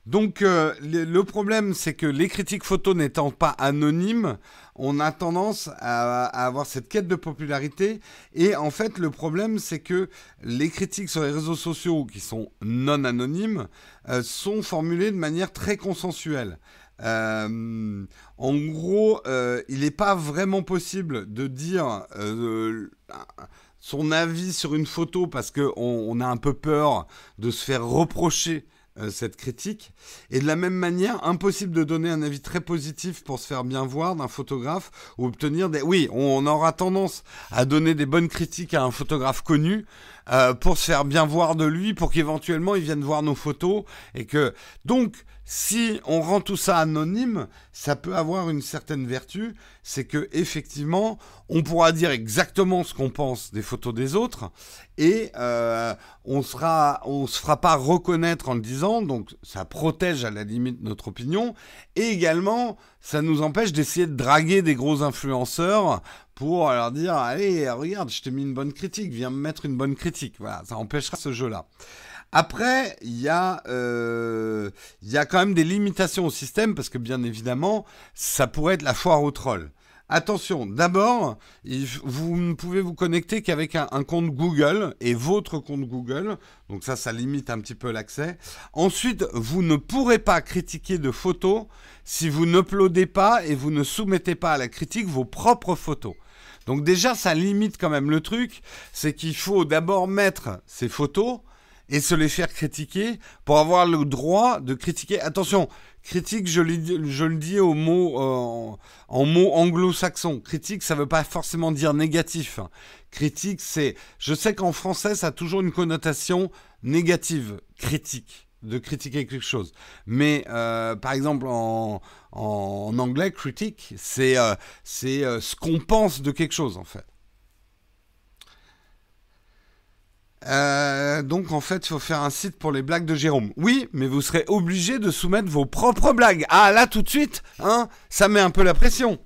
donc euh, le, problème, c'est que les critiques photos n'étant pas anonymes, on a tendance à, avoir cette quête de popularité. Et en fait, le problème, c'est que les critiques sur les réseaux sociaux, qui sont non anonymes, euh, sont formulées de manière très consensuelle. Euh, en gros, il n'est pas vraiment possible de dire son avis sur une photo parce qu'on on a un peu peur de se faire reprocher euh, cette critique. Et de la même manière, impossible de donner un avis très positif pour se faire bien voir d'un photographe ou obtenir des... Oui, on aura tendance à donner des bonnes critiques à un photographe connu euh, pour se faire bien voir de lui, pour qu'éventuellement il vienne voir nos photos et que... Donc, si on rend tout ça anonyme, ça peut avoir une certaine vertu, c'est que effectivement, on pourra dire exactement ce qu'on pense des photos des autres et euh, on sera, on se fera pas reconnaître en le disant, donc ça protège à la limite notre opinion. Et également ça nous empêche d'essayer de draguer des gros influenceurs pour leur dire allez regarde je t'ai mis une bonne critique, viens me mettre une bonne critique, voilà ça empêchera ce jeu là. Après, il y, a, euh, y a quand même des limitations au système parce que bien évidemment, ça pourrait être la foire au troll. Attention, d'abord, vous ne pouvez vous connecter qu'avec un, compte Google et votre compte Google. Donc ça, ça limite un petit peu l'accès. Ensuite, vous ne pourrez pas critiquer de photos si vous n'uploadez pas et vous ne soumettez pas à la critique vos propres photos. Donc déjà, ça limite quand même le truc. C'est qu'il faut d'abord mettre ces photos et se les faire critiquer pour avoir le droit de critiquer. Attention, critique, je, je le dis au mot, euh, en mots anglo-saxon. Critique, ça ne veut pas forcément dire négatif. Critique, c'est... Je sais qu'en français, ça a toujours une connotation négative, critique de critiquer quelque chose. Mais euh, par exemple en, en, anglais, critique, c'est euh, ce qu'on pense de quelque chose en fait. Euh, donc en fait, il faut faire un site pour les blagues de Jérôme. Oui, mais vous serez obligé de soumettre vos propres blagues. Ah là, tout de suite, hein, ça met un peu la pression.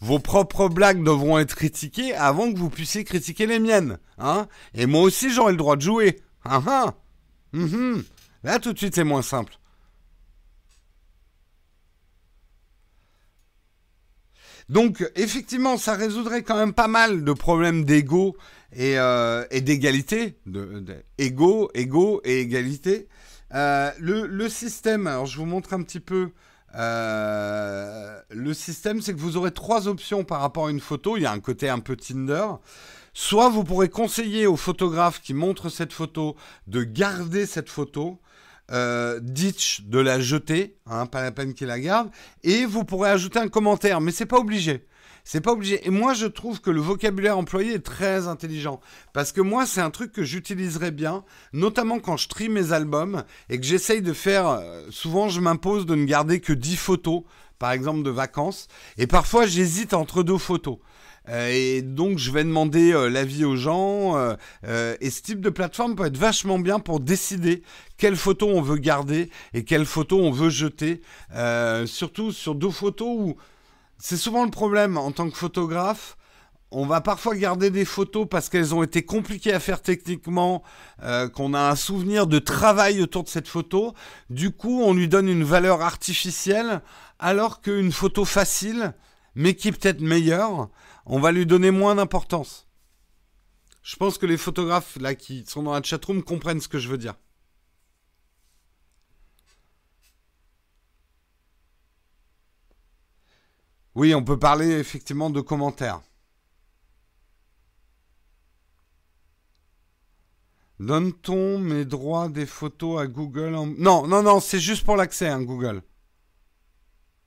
Vos propres blagues devront être critiquées avant que vous puissiez critiquer les miennes. Hein Et moi aussi, j'aurai le droit de jouer. Hein, hein. Mhm. Là, tout de suite, c'est moins simple. Donc, effectivement, ça résoudrait quand même pas mal de problèmes d'ego et, euh, d'égalité, de, égaux, et égalité. Euh, le, système, alors je vous montre un petit peu. Euh, le système, c'est que vous aurez trois options par rapport à une photo. Il y a un côté un peu Tinder. Soit vous pourrez conseiller au photographe qui montre cette photo de garder cette photo, ditch de la jeter, hein, pas la peine qu'il la garde, et vous pourrez ajouter un commentaire, mais c'est pas obligé. C'est pas obligé. Et moi, je trouve que le vocabulaire employé est très intelligent. Parce que moi, c'est un truc que j'utiliserais bien, notamment quand je trie mes albums et que j'essaye de faire. Euh, souvent, je m'impose de ne garder que 10 photos, par exemple, de vacances. Et parfois, j'hésite entre deux photos. Euh, et donc, je vais demander euh, l'avis aux gens. et ce type de plateforme peut être vachement bien pour décider quelles photos on veut garder et quelles photos on veut jeter. surtout sur deux photos où c'est souvent le problème en tant que photographe. On va parfois garder des photos parce qu'elles ont été compliquées à faire techniquement, euh, qu'on a un souvenir de travail autour de cette photo. Du coup, on lui donne une valeur artificielle, alors qu'une photo facile, mais qui est peut-être meilleure, on va lui donner moins d'importance. Je pense que les photographes là qui sont dans la chatroom comprennent ce que je veux dire. Oui, on peut parler effectivement de commentaires. Donne-t-on mes droits des photos à Google Non, non, non, c'est juste pour l'accès hein, Google.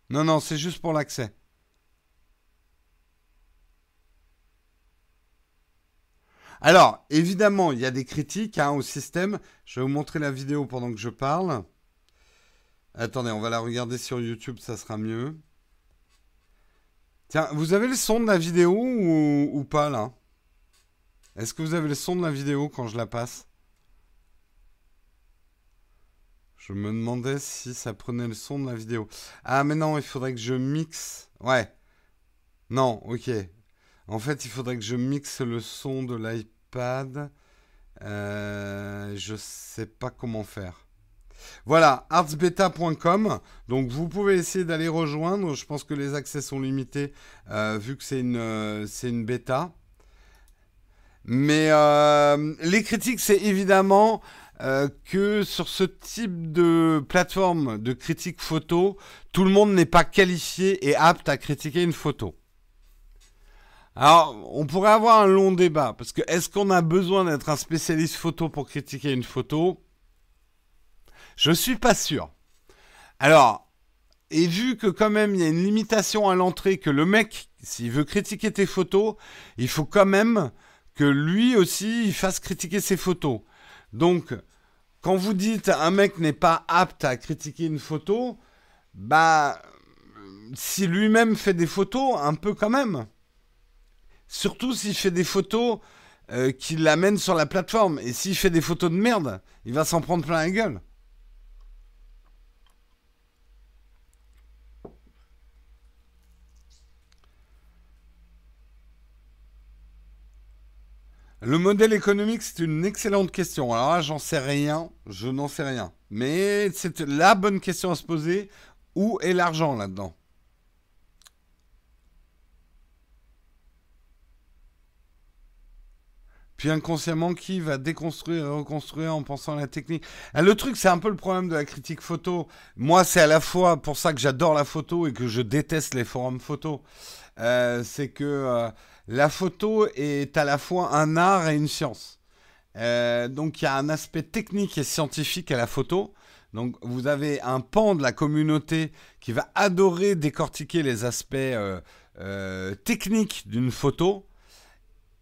Non, non, c'est juste pour l'accès. Alors, évidemment, il y a des critiques hein, au système. Je vais vous montrer la vidéo pendant que je parle. Attendez, on va la regarder sur YouTube, ça sera mieux. Tiens, vous avez le son de la vidéo ou, pas là? Est-ce que vous avez le son de la vidéo quand je la passe? Je me demandais si ça prenait le son de la vidéo. Ah mais non, il faudrait que je mixe. Ouais. Non, ok. En fait, il faudrait que je mixe le son de l'iPad. Euh, je sais pas comment faire. Voilà, artsbeta.com. Donc vous pouvez essayer d'aller rejoindre. Je pense que les accès sont limités euh, vu que c'est une, euh, bêta. Mais euh, les critiques, c'est évidemment que sur ce type de plateforme de critique photo, tout le monde n'est pas qualifié et apte à critiquer une photo. Alors, on pourrait avoir un long débat, parce que est-ce qu'on a besoin d'être un spécialiste photo pour critiquer une photo? Je suis pas sûr. Alors, et vu que quand même il y a une limitation à l'entrée, que le mec, s'il veut critiquer tes photos, il faut quand même que lui aussi il fasse critiquer ses photos. Donc, quand vous dites un mec n'est pas apte à critiquer une photo, bah, si lui-même fait des photos, un peu quand même. Surtout s'il fait des photos euh, qui l'amènent sur la plateforme. Et s'il fait des photos de merde, il va s'en prendre plein la gueule. Le modèle économique, c'est une excellente question. Alors là, j'en sais rien, je n'en sais rien. Mais c'est la bonne question à se poser. Où est l'argent là-dedans? Puis inconsciemment, qui va déconstruire et reconstruire en pensant à la technique? Ah, Le truc, c'est un peu le problème de la critique photo. Moi, c'est à la fois pour ça que j'adore la photo et que je déteste les forums photo. Euh, c'est que... Euh, la photo est à la fois un art et une science. Euh, donc il y a un aspect technique et scientifique à la photo. Donc vous avez un pan de la communauté qui va adorer décortiquer les aspects euh, euh, techniques d'une photo.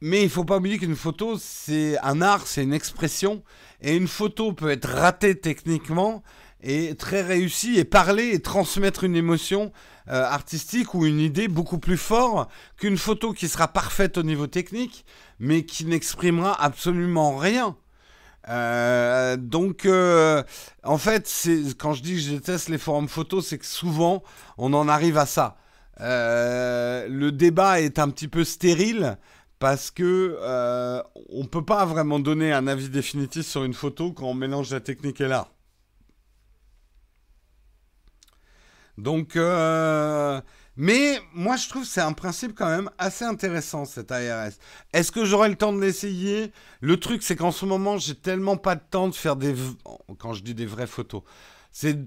Mais il ne faut pas oublier qu'une photo, c'est un art, c'est une expression. Et une photo peut être ratée techniquement et très réussie et parler et transmettre une émotion euh, artistique ou une idée beaucoup plus fort qu'une photo qui sera parfaite au niveau technique, mais qui n'exprimera absolument rien. Euh, donc, euh, en fait, quand je dis que je déteste les forums photos, c'est que souvent on en arrive à ça. le débat est un petit peu stérile parce que on peut pas vraiment donner un avis définitif sur une photo quand on mélange la technique et l'art. Donc, euh, mais moi je trouve c'est un principe quand même assez intéressant cet ARS. Est-ce que j'aurai le temps de l'essayer? Le truc c'est qu'en ce moment j'ai tellement pas de temps de faire des, quand je dis des vraies photos, c'est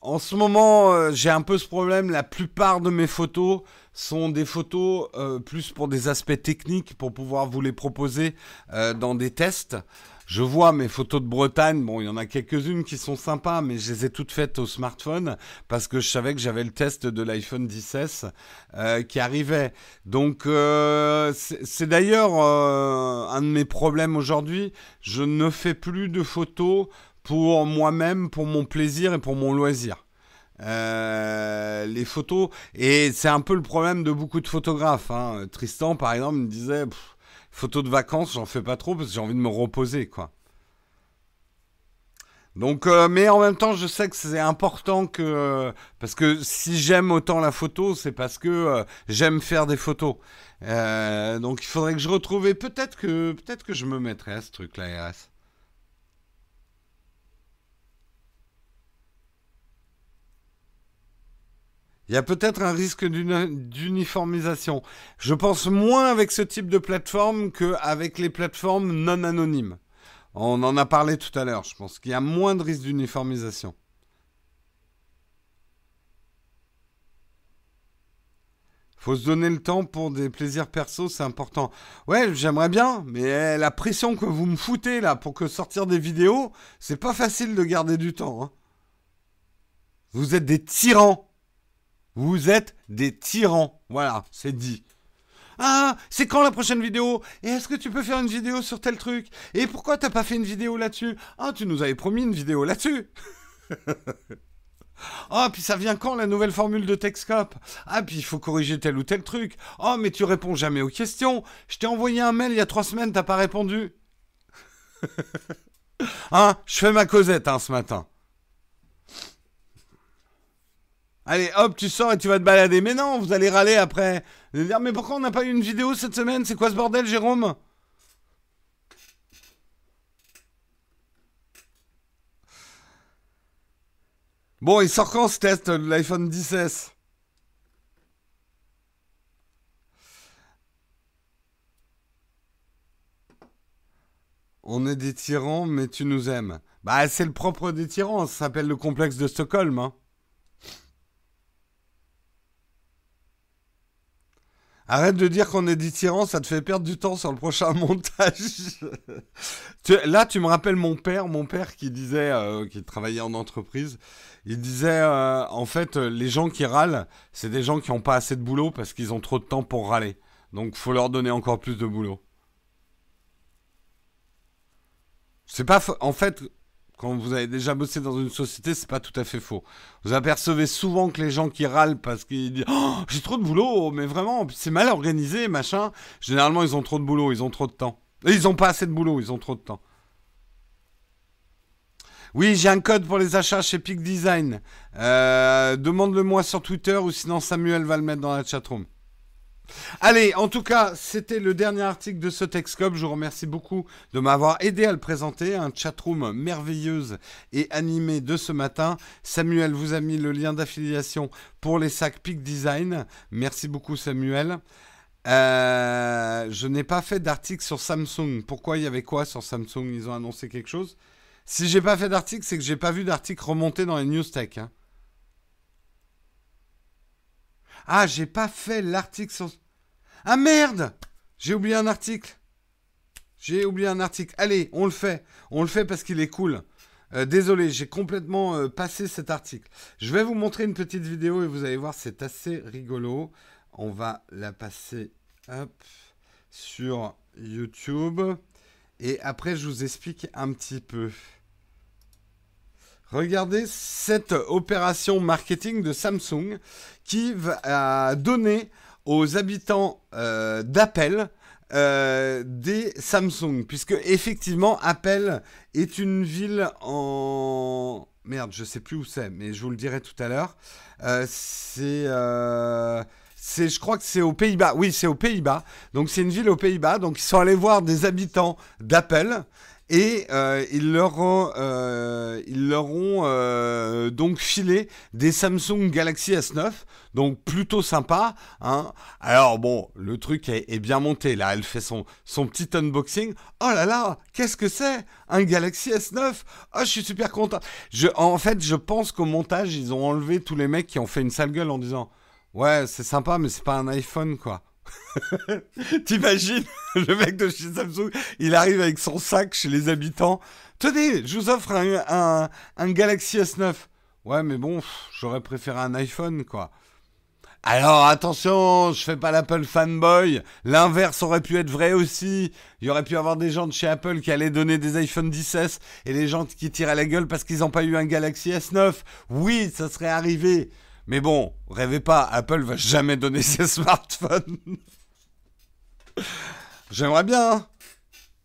en ce moment, euh, j'ai un peu ce problème. La plupart de mes photos sont des photos euh, plus pour des aspects techniques, pour pouvoir vous les proposer dans des tests. Je vois mes photos de Bretagne, bon, il y en a quelques-unes qui sont sympas, mais je les ai toutes faites au smartphone parce que je savais que j'avais le test de l'iPhone 10 euh, qui arrivait. Donc, euh, c'est d'ailleurs euh, un de mes problèmes aujourd'hui. Je ne fais plus de photos pour moi-même, pour mon plaisir et pour mon loisir. les photos, et c'est un peu le problème de beaucoup de photographes. Hein. Tristan, par exemple, me disait... Photos de vacances, j'en fais pas trop parce que j'ai envie de me reposer, quoi. Donc, euh, mais en même temps, je sais que c'est important que parce que si j'aime autant la photo, c'est parce que euh, j'aime faire des photos. Euh, donc, il faudrait que je retrouve. peut-être que peut-être que je me mettrai à ce truc-là, RS. Il y a peut-être un risque d'uniformisation. Je pense moins avec ce type de plateforme qu'avec les plateformes non anonymes. On en a parlé tout à l'heure. Je pense qu'il y a moins de risque d'uniformisation. Faut se donner le temps pour des plaisirs perso, c'est important. Ouais, j'aimerais bien, mais la pression que vous me foutez là pour que sortir des vidéos, c'est pas facile de garder du temps. Hein. Vous êtes des tyrans. Vous êtes des tyrans. Voilà, c'est dit. Ah, c'est quand la prochaine vidéo? Et est-ce que tu peux faire une vidéo sur tel truc? Et pourquoi t'as pas fait une vidéo là-dessus? Ah, tu nous avais promis une vidéo là-dessus Ah, puis ça vient quand la nouvelle formule de Texcop Ah, puis il faut corriger tel ou tel truc. Oh, mais tu réponds jamais aux questions. Je t'ai envoyé un mail il y a trois semaines, t'as pas répondu. hein, je fais ma causette hein, ce matin. Allez, hop, tu sors et tu vas te balader. Mais non, vous allez râler après. Vous allez dire, mais pourquoi on n'a pas eu une vidéo cette semaine? C'est quoi ce bordel, Jérôme? Bon, il sort quand ce test de l'iPhone 10 On est des tyrans, mais tu nous aimes. Bah, c'est le propre des tyrans, ça s'appelle le complexe de Stockholm. Hein. Arrête de dire qu'on est des tyrans, ça te fait perdre du temps sur le prochain montage. là, tu me rappelles mon père, mon père qui disait, euh, qui travaillait en entreprise, il disait, euh, en fait, les gens qui râlent, c'est des gens qui n'ont pas assez de boulot parce qu'ils ont trop de temps pour râler. Donc, faut leur donner encore plus de boulot. C'est pas, en fait, quand vous avez déjà bossé dans une société, c'est pas tout à fait faux. Vous apercevez souvent que les gens qui râlent parce qu'ils disent oh, j'ai trop de boulot, mais vraiment, c'est mal organisé, machin. Généralement, ils ont trop de boulot, ils ont trop de temps. Ils ont pas assez de boulot, ils ont trop de temps. Oui, j'ai un code pour les achats chez Peak Design. Euh, demande-le-moi sur Twitter ou sinon Samuel va le mettre dans la chatroom. Allez, en tout cas, c'était le dernier article de ce Texcop. Je vous remercie beaucoup de m'avoir aidé à le présenter. Un chatroom merveilleuse et animé de ce matin. Samuel vous a mis le lien d'affiliation pour les sacs Peak Design. Merci beaucoup, Samuel. Euh, je n'ai pas fait d'article sur Samsung. Pourquoi il y avait quoi sur Samsung? Ils ont annoncé quelque chose? Si j'ai pas fait d'article, c'est que j'ai pas vu d'article remonter dans les news tech. Hein. Ah, j'ai pas fait l'article sur... Ah merde J'ai oublié un article. J'ai oublié un article. Allez, on le fait. On le fait parce qu'il est cool. Euh, désolé, j'ai complètement euh, passé cet article. Je vais vous montrer une petite vidéo et vous allez voir, c'est assez rigolo. On va la passer sur YouTube. Et après, je vous explique un petit peu. Regardez cette opération marketing de Samsung qui va donner aux habitants euh, d'Apple euh, des Samsung, puisque effectivement Apple est une ville en merde, je sais plus où c'est, mais je vous le dirai tout à l'heure. Euh, je crois que c'est aux Pays-Bas. Oui, c'est aux Pays-Bas. Donc c'est une ville aux Pays-Bas. Donc ils sont allés voir des habitants d'Apple et euh, ils leur ont, euh, euh, donc filé des Samsung Galaxy S9, donc plutôt sympa. Hein. Alors bon, le truc est, bien monté. Là, elle fait son, son petit unboxing. Oh là là, qu'est-ce que c'est Un Galaxy S9 Oh, je suis super content. En fait, je pense qu'au montage, ils ont enlevé tous les mecs qui ont fait une sale gueule en disant Ouais, c'est sympa, mais c'est pas un iPhone, quoi. T'imagines le mec de chez Samsung, il arrive avec son sac chez les habitants. Tenez, je vous offre un, Galaxy S9. Ouais, mais bon, j'aurais préféré un iPhone, quoi. Alors attention, je fais pas l'Apple fanboy. L'inverse aurait pu être vrai aussi. Il y aurait pu avoir des gens de chez Apple qui allaient donner des iPhone 10 et les gens qui tiraient la gueule parce qu'ils n'ont pas eu un Galaxy S9. Oui, ça serait arrivé. Mais bon, rêvez pas, Apple va jamais donner ses smartphones. J'aimerais bien. Hein.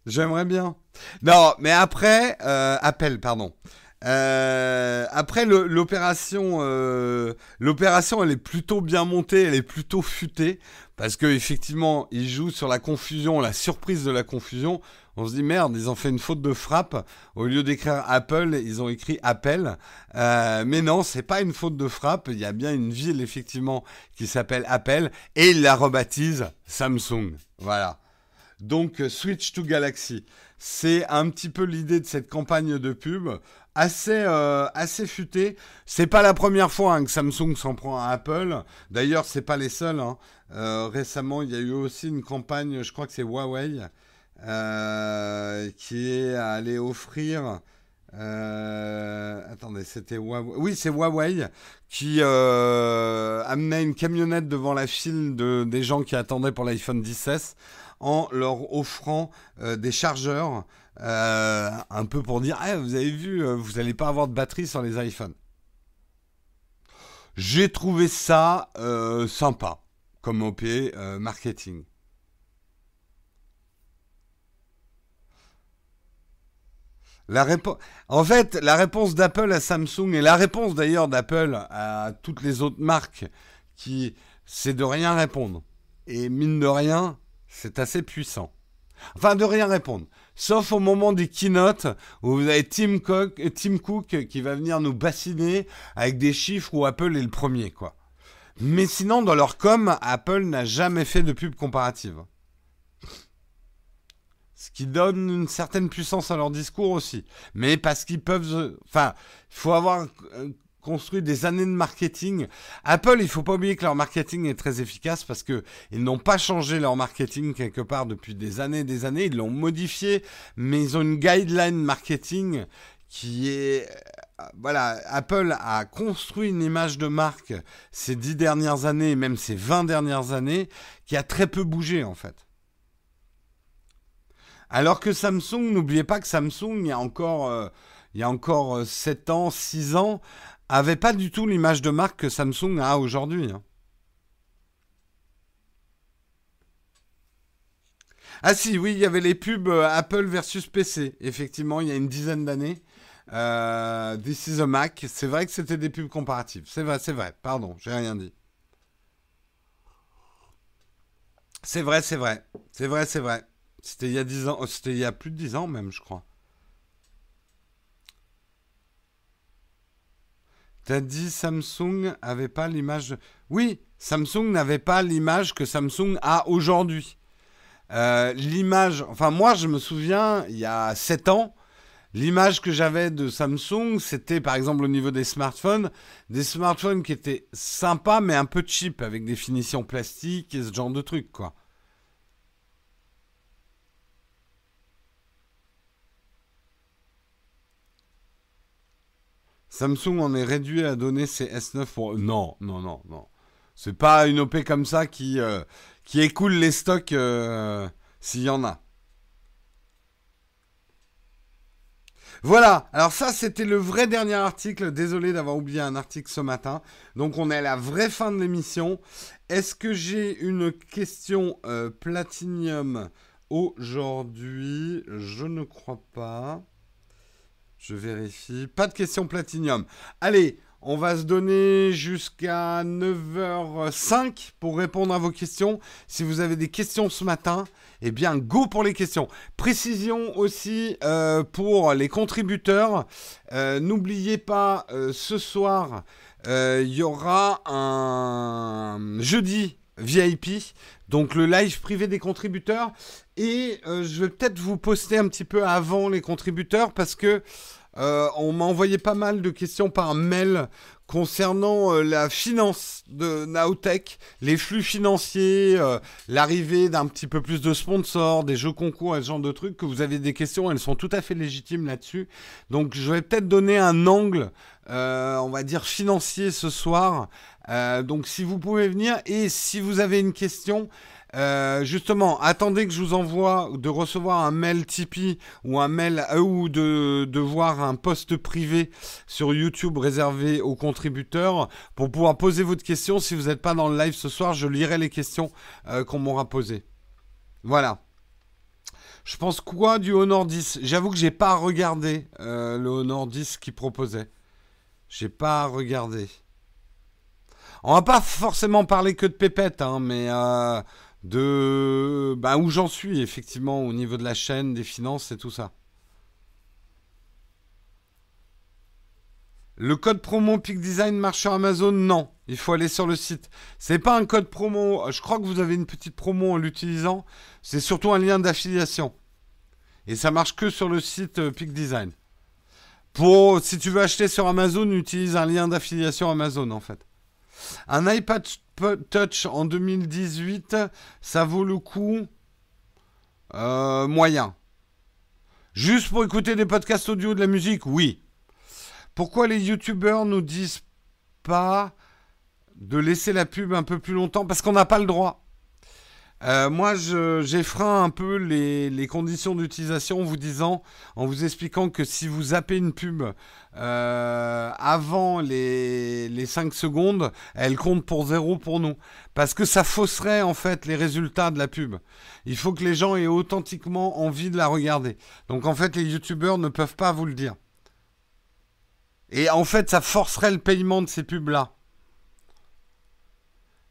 J'aimerais bien. Non, mais après, euh, Apple, pardon. Euh, après l'opération, euh, l'opération, elle est plutôt bien montée, elle est plutôt futée parce que effectivement, ils jouent sur la confusion, la surprise de la confusion. On se dit merde, ils ont fait une faute de frappe. Au lieu d'écrire Apple, ils ont écrit Apple. Euh, mais non, c'est pas une faute de frappe. Il y a bien une ville effectivement qui s'appelle Apple et ils la rebaptisent Samsung. Voilà. Donc Switch to Galaxy. C'est un petit peu l'idée de cette campagne de pub assez, euh, assez futée. C'est pas la première fois hein, que Samsung s'en prend à Apple. D'ailleurs, c'est pas les seuls. Hein. Euh, récemment, il y a eu aussi une campagne, je crois que c'est Huawei, euh, qui est allé offrir attendez, c'était Huawei. Oui, c'est Huawei qui amenait une camionnette devant la file de, des gens qui attendaient pour l'iPhone 16 en leur offrant des chargeurs, un peu pour dire ah, Vous avez vu, vous n'allez pas avoir de batterie sur les iPhones. J'ai trouvé ça sympa comme OP marketing. En fait, la réponse d'Apple à Samsung et la réponse d'ailleurs d'Apple à toutes les autres marques, qui, c'est de rien répondre. Et mine de rien, c'est assez puissant. Enfin, de rien répondre. Sauf au moment des keynotes où vous avez Tim Cook, Tim Cook qui va venir nous bassiner avec des chiffres où Apple est le premier, quoi. Mais sinon, dans leur com, Apple n'a jamais fait de pub comparative. Ce qui donne une certaine puissance à leur discours aussi. Mais parce qu'ils peuvent... Enfin, il faut avoir euh, construit des années de marketing. Apple, il faut pas oublier que leur marketing est très efficace parce que ils n'ont pas changé leur marketing quelque part depuis des années et des années. Ils l'ont modifié, mais ils ont une guideline marketing qui est euh, voilà, Apple a construit une image de marque ces dix dernières années, même ces 20 dernières années, qui a très peu bougé en fait. Alors que Samsung, n'oubliez pas que Samsung, il y a encore, euh, il y a encore 7 euh, ans, 6 ans, avait pas du tout l'image de marque que Samsung a aujourd'hui. Hein. Ah si, oui, il y avait les pubs euh, Apple versus PC, effectivement, il y a une dizaine d'années. This is a Mac. C'est vrai que c'était des pubs comparatives. C'est vrai, c'est vrai. Pardon, j'ai rien dit. C'est vrai, c'est vrai. C'est vrai, c'est vrai. C'était il y a 10 ans, c'était il y a plus de 10 ans même, je crois. T'as dit Samsung avait pas l'image. Oui, Samsung n'avait pas l'image que Samsung a aujourd'hui. Euh, l'image, enfin moi je me souviens, il y a 7 ans, l'image que j'avais de Samsung, c'était par exemple au niveau des smartphones, des smartphones qui étaient sympas mais un peu cheap, avec des finitions plastiques et ce genre de trucs quoi. Samsung en est réduit à donner ses S9 pour... Non, non, non, non. C'est pas une OP comme ça qui, euh, qui écoule les stocks euh, s'il y en a. Voilà, alors ça c'était le vrai dernier article. Désolé d'avoir oublié un article ce matin. Donc on est à la vraie fin de l'émission. Est-ce que j'ai une question euh, Platinium aujourd'hui Je ne crois pas. Je vérifie. Pas de questions platinium. Allez, on va se donner jusqu'à 9h05 pour répondre à vos questions. Si vous avez des questions ce matin, eh bien, go pour les questions. Précision aussi euh, pour les contributeurs. Euh, n'oubliez pas, euh, ce soir, il y aura un jeudi VIP, donc le live privé des contributeurs. Et euh, je vais peut-être vous poster un petit peu avant les contributeurs parce que euh, on m'a envoyé pas mal de questions par mail concernant euh, la finance de Naotech, les flux financiers, l'arrivée d'un petit peu plus de sponsors, des jeux concours et ce genre de trucs, que vous avez des questions, elles sont tout à fait légitimes là-dessus. Donc je vais peut-être donner un angle, on va dire financier ce soir, euh, donc si vous pouvez venir et si vous avez une question, euh, justement, attendez que je vous envoie de recevoir un mail Tipeee ou un mail euh, ou de, de voir un post privé sur YouTube réservé aux contributeurs pour pouvoir poser votre question. Si vous n'êtes pas dans le live ce soir, je lirai les questions qu'on m'aura posées. Voilà. Je pense quoi du Honor 10 J'avoue que j'ai pas regardé le Honor 10 qui proposait. J'ai pas regardé. On va pas forcément parler que de pépette, hein, mais euh, de bah, où j'en suis effectivement au niveau de la chaîne, des finances et tout ça. Le code promo Peak Design marche sur Amazon? Non, il faut aller sur le site. C'est pas un code promo. Je crois que vous avez une petite promo en l'utilisant. C'est surtout un lien d'affiliation. Et ça marche que sur le site euh, Peak Design. Pour si tu veux acheter sur Amazon, utilise un lien d'affiliation Amazon en fait. Un iPad Touch en 2018, ça vaut le coup euh, moyen. Juste pour écouter des podcasts audio de la musique, oui. Pourquoi les youtubeurs nous disent pas de laisser la pub un peu plus longtemps? Parce qu'on n'a pas le droit. Euh, moi, j'effreins un peu les, conditions d'utilisation en vous disant, en vous expliquant que si vous zappez une pub euh, avant les, les 5 secondes, elle compte pour zéro pour nous. Parce que ça fausserait en fait les résultats de la pub. Il faut que les gens aient authentiquement envie de la regarder. Donc en fait, les youtubeurs ne peuvent pas vous le dire. Et en fait, ça forcerait le paiement de ces pubs-là.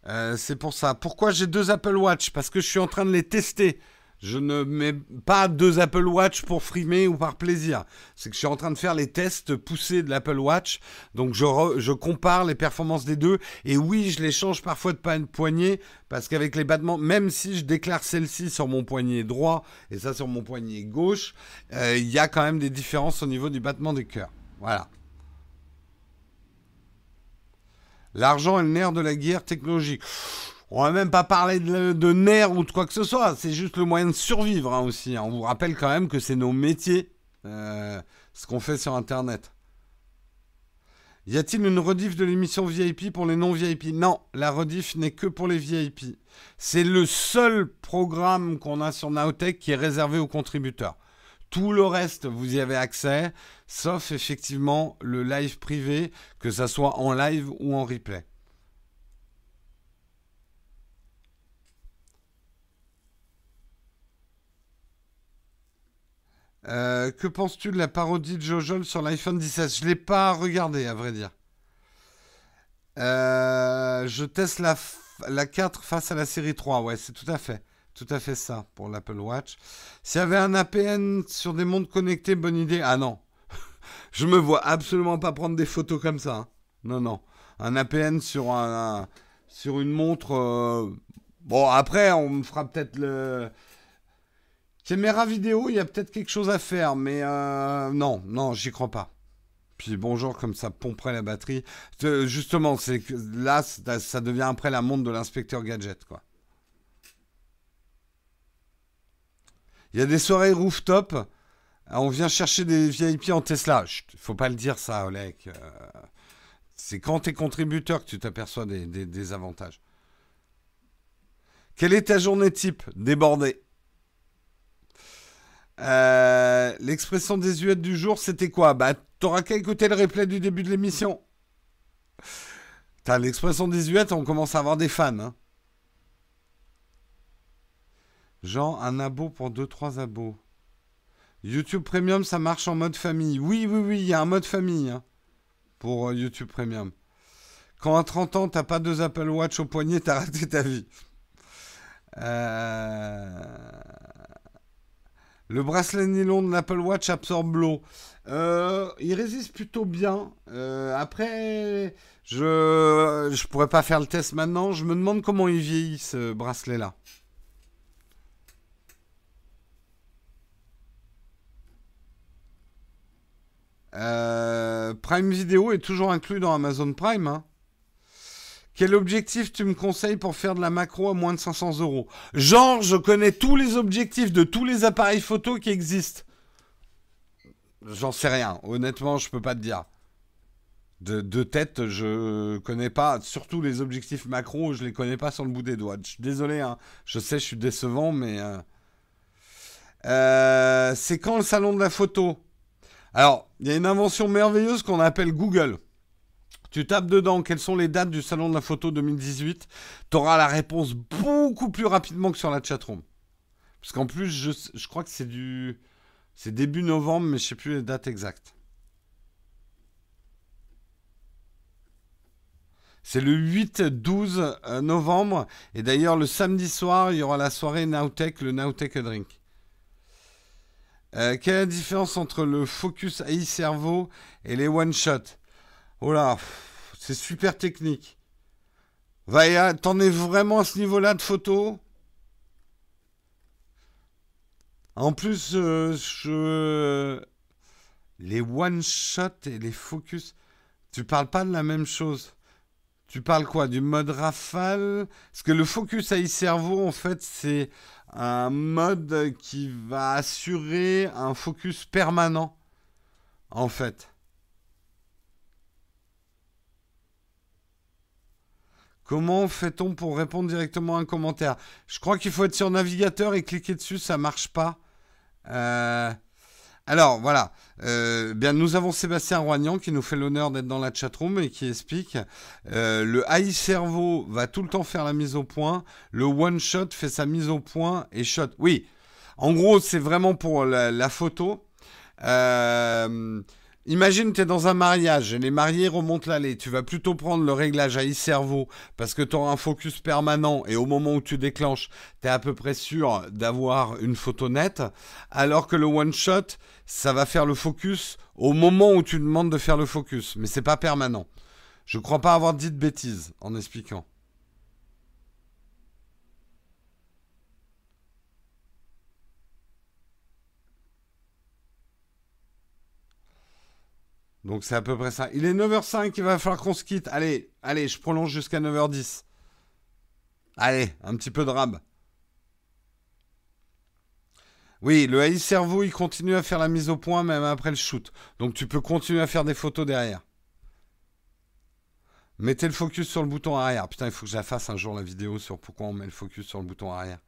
Euh, c'est pour ça. Pourquoi j'ai deux Apple Watch? Parce que je suis en train de les tester. Je ne mets pas deux Apple Watch pour frimer ou par plaisir. C'est que je suis en train de faire les tests poussés de l'Apple Watch. Donc je, compare les performances des deux. Et oui, je les change parfois de poignet parce qu'avec les battements, même si je déclare celle-ci sur mon poignet droit et ça sur mon poignet gauche, euh, il y a quand même des différences au niveau du battement des cœurs. Voilà. L'argent est le nerf de la guerre technologique. On va même pas parler de, nerfs ou de quoi que ce soit. C'est juste le moyen de survivre hein, aussi. Hein. On vous rappelle quand même que c'est nos métiers, euh, ce qu'on fait sur Internet. Y a-t-il une rediff de l'émission VIP pour les non-VIP Non, la rediff n'est que pour les VIP. C'est le seul programme qu'on a sur Nowtech qui est réservé aux contributeurs. Tout le reste, vous y avez accès, sauf effectivement le live privé, que ça soit en live ou en replay. Euh, que penses-tu de la parodie de Jojol sur l'iPhone 17 Je ne l'ai pas regardé, à vrai dire. Euh, je teste la, la 4 face à la série 3, ouais, c'est tout à fait tout à fait ça pour l'Apple Watch. S'il y avait un APN sur des montres connectées, bonne idée. Ah non, je me vois absolument pas prendre des photos comme ça. Hein. Non, non. Un APN sur, un, sur une montre. Euh, bon, après, on me fera peut-être le. Caméra vidéo, il y a peut-être quelque chose à faire, mais euh, non, non, j'y crois pas. Puis bonjour, comme ça pomperait la batterie. Euh, justement, c'est là, ça devient après la montre de l'inspecteur gadget, quoi. Il y a des soirées rooftop. On vient chercher des VIP en Tesla. Il faut pas le dire ça, Oleg. Euh, c'est quand tu es contributeur que tu t'aperçois des, avantages. Quelle est ta journée type? Débordée. Euh, l'expression désuète du jour, c'était quoi? Bah, t'auras qu'à écouter le replay du début de l'émission. L'expression désuète, on commence à avoir des fans. Hein. Genre un abo pour 2-3 abos. YouTube Premium, ça marche en mode famille. Oui, oui, oui, il y a un mode famille hein, pour euh, YouTube Premium. Quand à 30 ans, t'as pas deux Apple Watch au poignet, t'as raté ta vie. Euh, le bracelet nylon de l'Apple Watch absorbe l'eau. Euh, il résiste plutôt bien. après, je ne pourrais pas faire le test maintenant. Je me demande comment il vieillit ce bracelet-là. Euh, Prime Video est toujours inclus dans Amazon Prime. Hein. Quel objectif tu me conseilles pour faire de la macro à moins de 500 euros? Genre, je connais tous les objectifs de tous les appareils photo qui existent. J'en sais rien. Honnêtement, je peux pas te dire. De, tête, je connais pas, surtout les objectifs macro, je les connais pas sur le bout des doigts. Je suis désolé, hein. je sais, je suis décevant, mais. Euh, euh, c'est quand le salon de la photo? Alors, il y a une invention merveilleuse qu'on appelle Google. Tu tapes dedans quelles sont les dates du salon de la photo 2018, tu auras la réponse beaucoup plus rapidement que sur la chatroom. Parce qu'en plus, je, crois que c'est du. C'est début novembre, mais je ne sais plus les dates exactes. C'est le 8-12 euh, novembre. Et d'ailleurs, le samedi soir, il y aura la soirée Nowtech, le Nowtech Drink. Euh, quelle est la différence entre le focus AI cerveau et les one-shot Oh là, c'est super technique. Va, t'en es vraiment à ce niveau-là de photo? En plus, euh, les one-shot et les focus, tu parles pas de la même chose. Tu parles quoi Du mode rafale? Parce que le focus AI cerveau, en fait, c'est un mode qui va assurer un focus permanent, en fait. Comment fait-on pour répondre directement à un commentaire? Je crois qu'il faut être sur navigateur et cliquer dessus, ça marche pas. Euh, alors voilà, euh, bien nous avons Sébastien Roignan qui nous fait l'honneur d'être dans la chatroom et qui explique euh, le AI cerveau va tout le temps faire la mise au point, le one shot fait sa mise au point et shot. Oui, en gros c'est vraiment pour la, la photo. Euh, Imagine, tu es dans un mariage et les mariés remontent l'allée. Tu vas plutôt prendre le réglage à e-cerveau parce que tu auras un focus permanent et au moment où tu déclenches, tu es à peu près sûr d'avoir une photo nette. Alors que le one-shot, ça va faire le focus au moment où tu demandes de faire le focus. Mais c'est pas permanent. Je crois pas avoir dit de bêtises en expliquant. Donc c'est à peu près ça. Il est 9h05, il va falloir qu'on se quitte. Allez, allez, je prolonge jusqu'à 9h10. Allez, un petit peu de rab. Oui, le AI cerveau, il continue à faire la mise au point même après le shoot. Donc tu peux continuer à faire des photos derrière. Mettez le focus sur le bouton arrière. Putain, il faut que je la fasse un jour la vidéo sur pourquoi on met le focus sur le bouton arrière.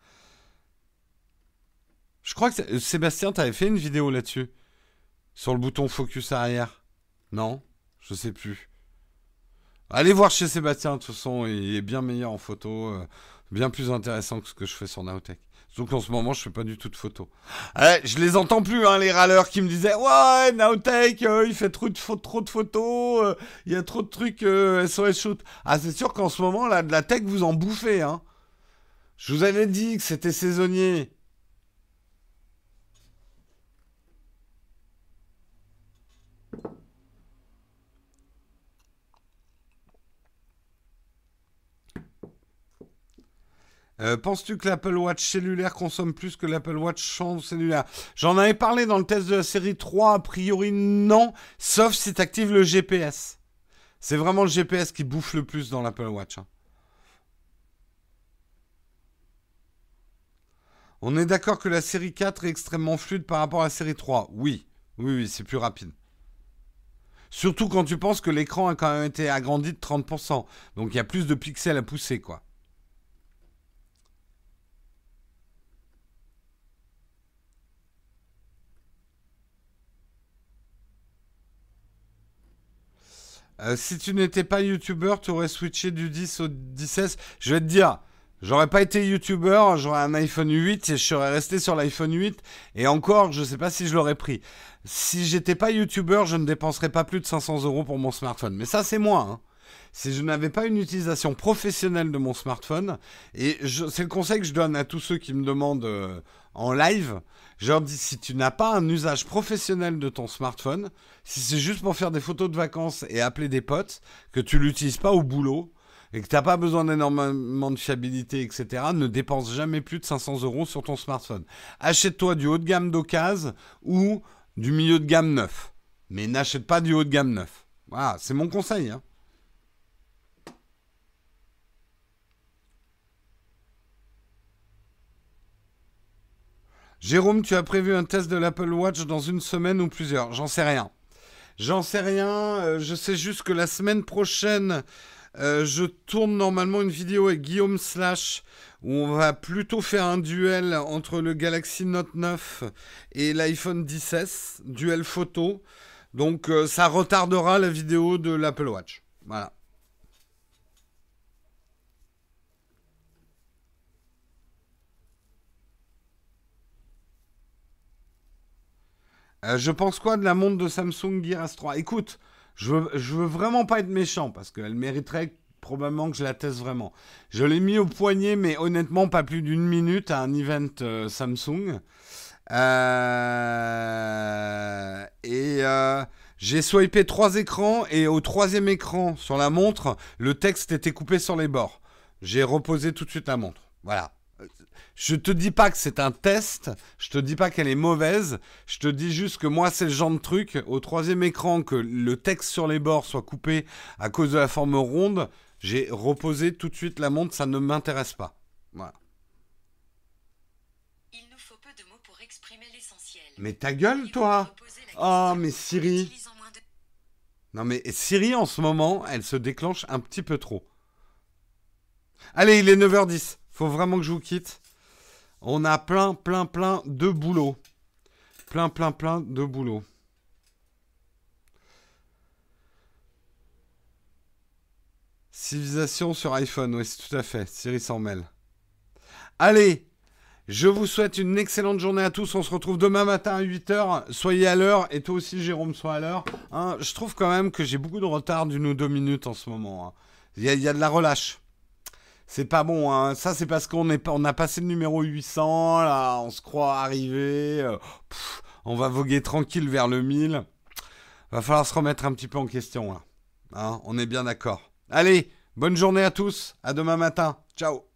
Je crois que Sébastien, tu avais fait une vidéo là-dessus. Sur le bouton focus arrière. Non, je sais plus. Allez voir chez Sébastien, de toute façon, il est bien meilleur en photo, euh, bien plus intéressant que ce que je fais sur Naotech. Sauf qu'en ce moment, je fais pas du tout de photos. Eh, je les entends plus, hein, les râleurs qui me disaient Ouais, Naotech, euh, il fait trop de, photos, euh, il y a trop de trucs SOS Shoot. Ah, c'est sûr qu'en ce moment, là, la tech, vous en bouffez. Hein. Je vous avais dit que c'était saisonnier. Euh, penses-tu que l'Apple Watch cellulaire consomme plus que l'Apple Watch sans cellulaire? J'en avais parlé dans le test de la série 3, a priori non, sauf si tu actives le GPS. C'est vraiment le GPS qui bouffe le plus dans l'Apple Watch. Hein. On est d'accord que la série 4 est extrêmement fluide par rapport à la série 3. Oui, oui, oui, c'est plus rapide. Surtout quand tu penses que l'écran a quand même été agrandi de 30%. Donc il y a plus de pixels à pousser, quoi. Euh, si tu n'étais pas youtubeur, tu aurais switché du 10 au 16. Je vais te dire, j'aurais pas été youtubeur, j'aurais un iPhone 8 et je serais resté sur l'iPhone 8. Et encore, je sais pas si je l'aurais pris. Si j'étais pas youtubeur, je ne dépenserais pas plus de 500 euros pour mon smartphone. Mais ça, c'est moi. Hein. Si je n'avais pas une utilisation professionnelle de mon smartphone, et c'est le conseil que je donne à tous ceux qui me demandent euh, en live, je leur dis si tu n'as pas un usage professionnel de ton smartphone, si c'est juste pour faire des photos de vacances et appeler des potes, que tu l'utilises pas au boulot et que tu n'as pas besoin d'énormément de fiabilité, etc., ne dépense jamais plus de 500 euros sur ton smartphone. Achète-toi du haut de gamme d'occasion ou du milieu de gamme neuf. Mais n'achète pas du haut de gamme neuf. Voilà, c'est mon conseil. Hein. Jérôme, tu as prévu un test de l'Apple Watch dans une semaine ou plusieurs? J'en sais rien. J'en sais rien. Euh, je sais juste que la semaine prochaine, euh, je tourne normalement une vidéo avec Guillaume Slash où on va plutôt faire un duel entre le Galaxy Note 9 et l'iPhone 16, duel photo. Donc euh, ça retardera la vidéo de l'Apple Watch. Voilà. Euh, je pense quoi de la montre de Samsung Gear S3 Écoute, je veux, vraiment pas être méchant parce qu'elle mériterait probablement que je la teste vraiment. Je l'ai mis au poignet, mais honnêtement, pas plus d'une minute à un event euh, Samsung. Euh, et j'ai swipé trois écrans et au troisième écran sur la montre, le texte était coupé sur les bords. J'ai reposé tout de suite la montre. Voilà. Je te dis pas que c'est un test, je te dis pas qu'elle est mauvaise, je te dis juste que moi c'est le genre de truc, au troisième écran, que le texte sur les bords soit coupé à cause de la forme ronde, j'ai reposé tout de suite la montre, ça ne m'intéresse pas. Voilà. Mais ta gueule, toi Oh, mais Siri. Non, mais Siri, en ce moment, elle se déclenche un petit peu trop. Allez, il est 9h10. Faut vraiment que je vous quitte. On a plein, plein, plein de boulot. Plein, plein, plein de boulot. Civilisation sur iPhone, oui, c'est tout à fait. Siri s'en mêle. Allez, je vous souhaite une excellente journée à tous. On se retrouve demain matin à 8h. Soyez à l'heure. Et toi aussi, Jérôme, sois à l'heure. Hein, je trouve quand même que j'ai beaucoup de retard d'une ou deux minutes en ce moment. Hein. Il y, a de la relâche. C'est pas bon. Hein. Ça, c'est parce qu'on on a passé le numéro 800. Là, on se croit arrivé. Euh, on va voguer tranquille vers le 1000. Va falloir se remettre un petit peu en question. Là. on est bien d'accord. Allez, bonne journée à tous. À demain matin. Ciao.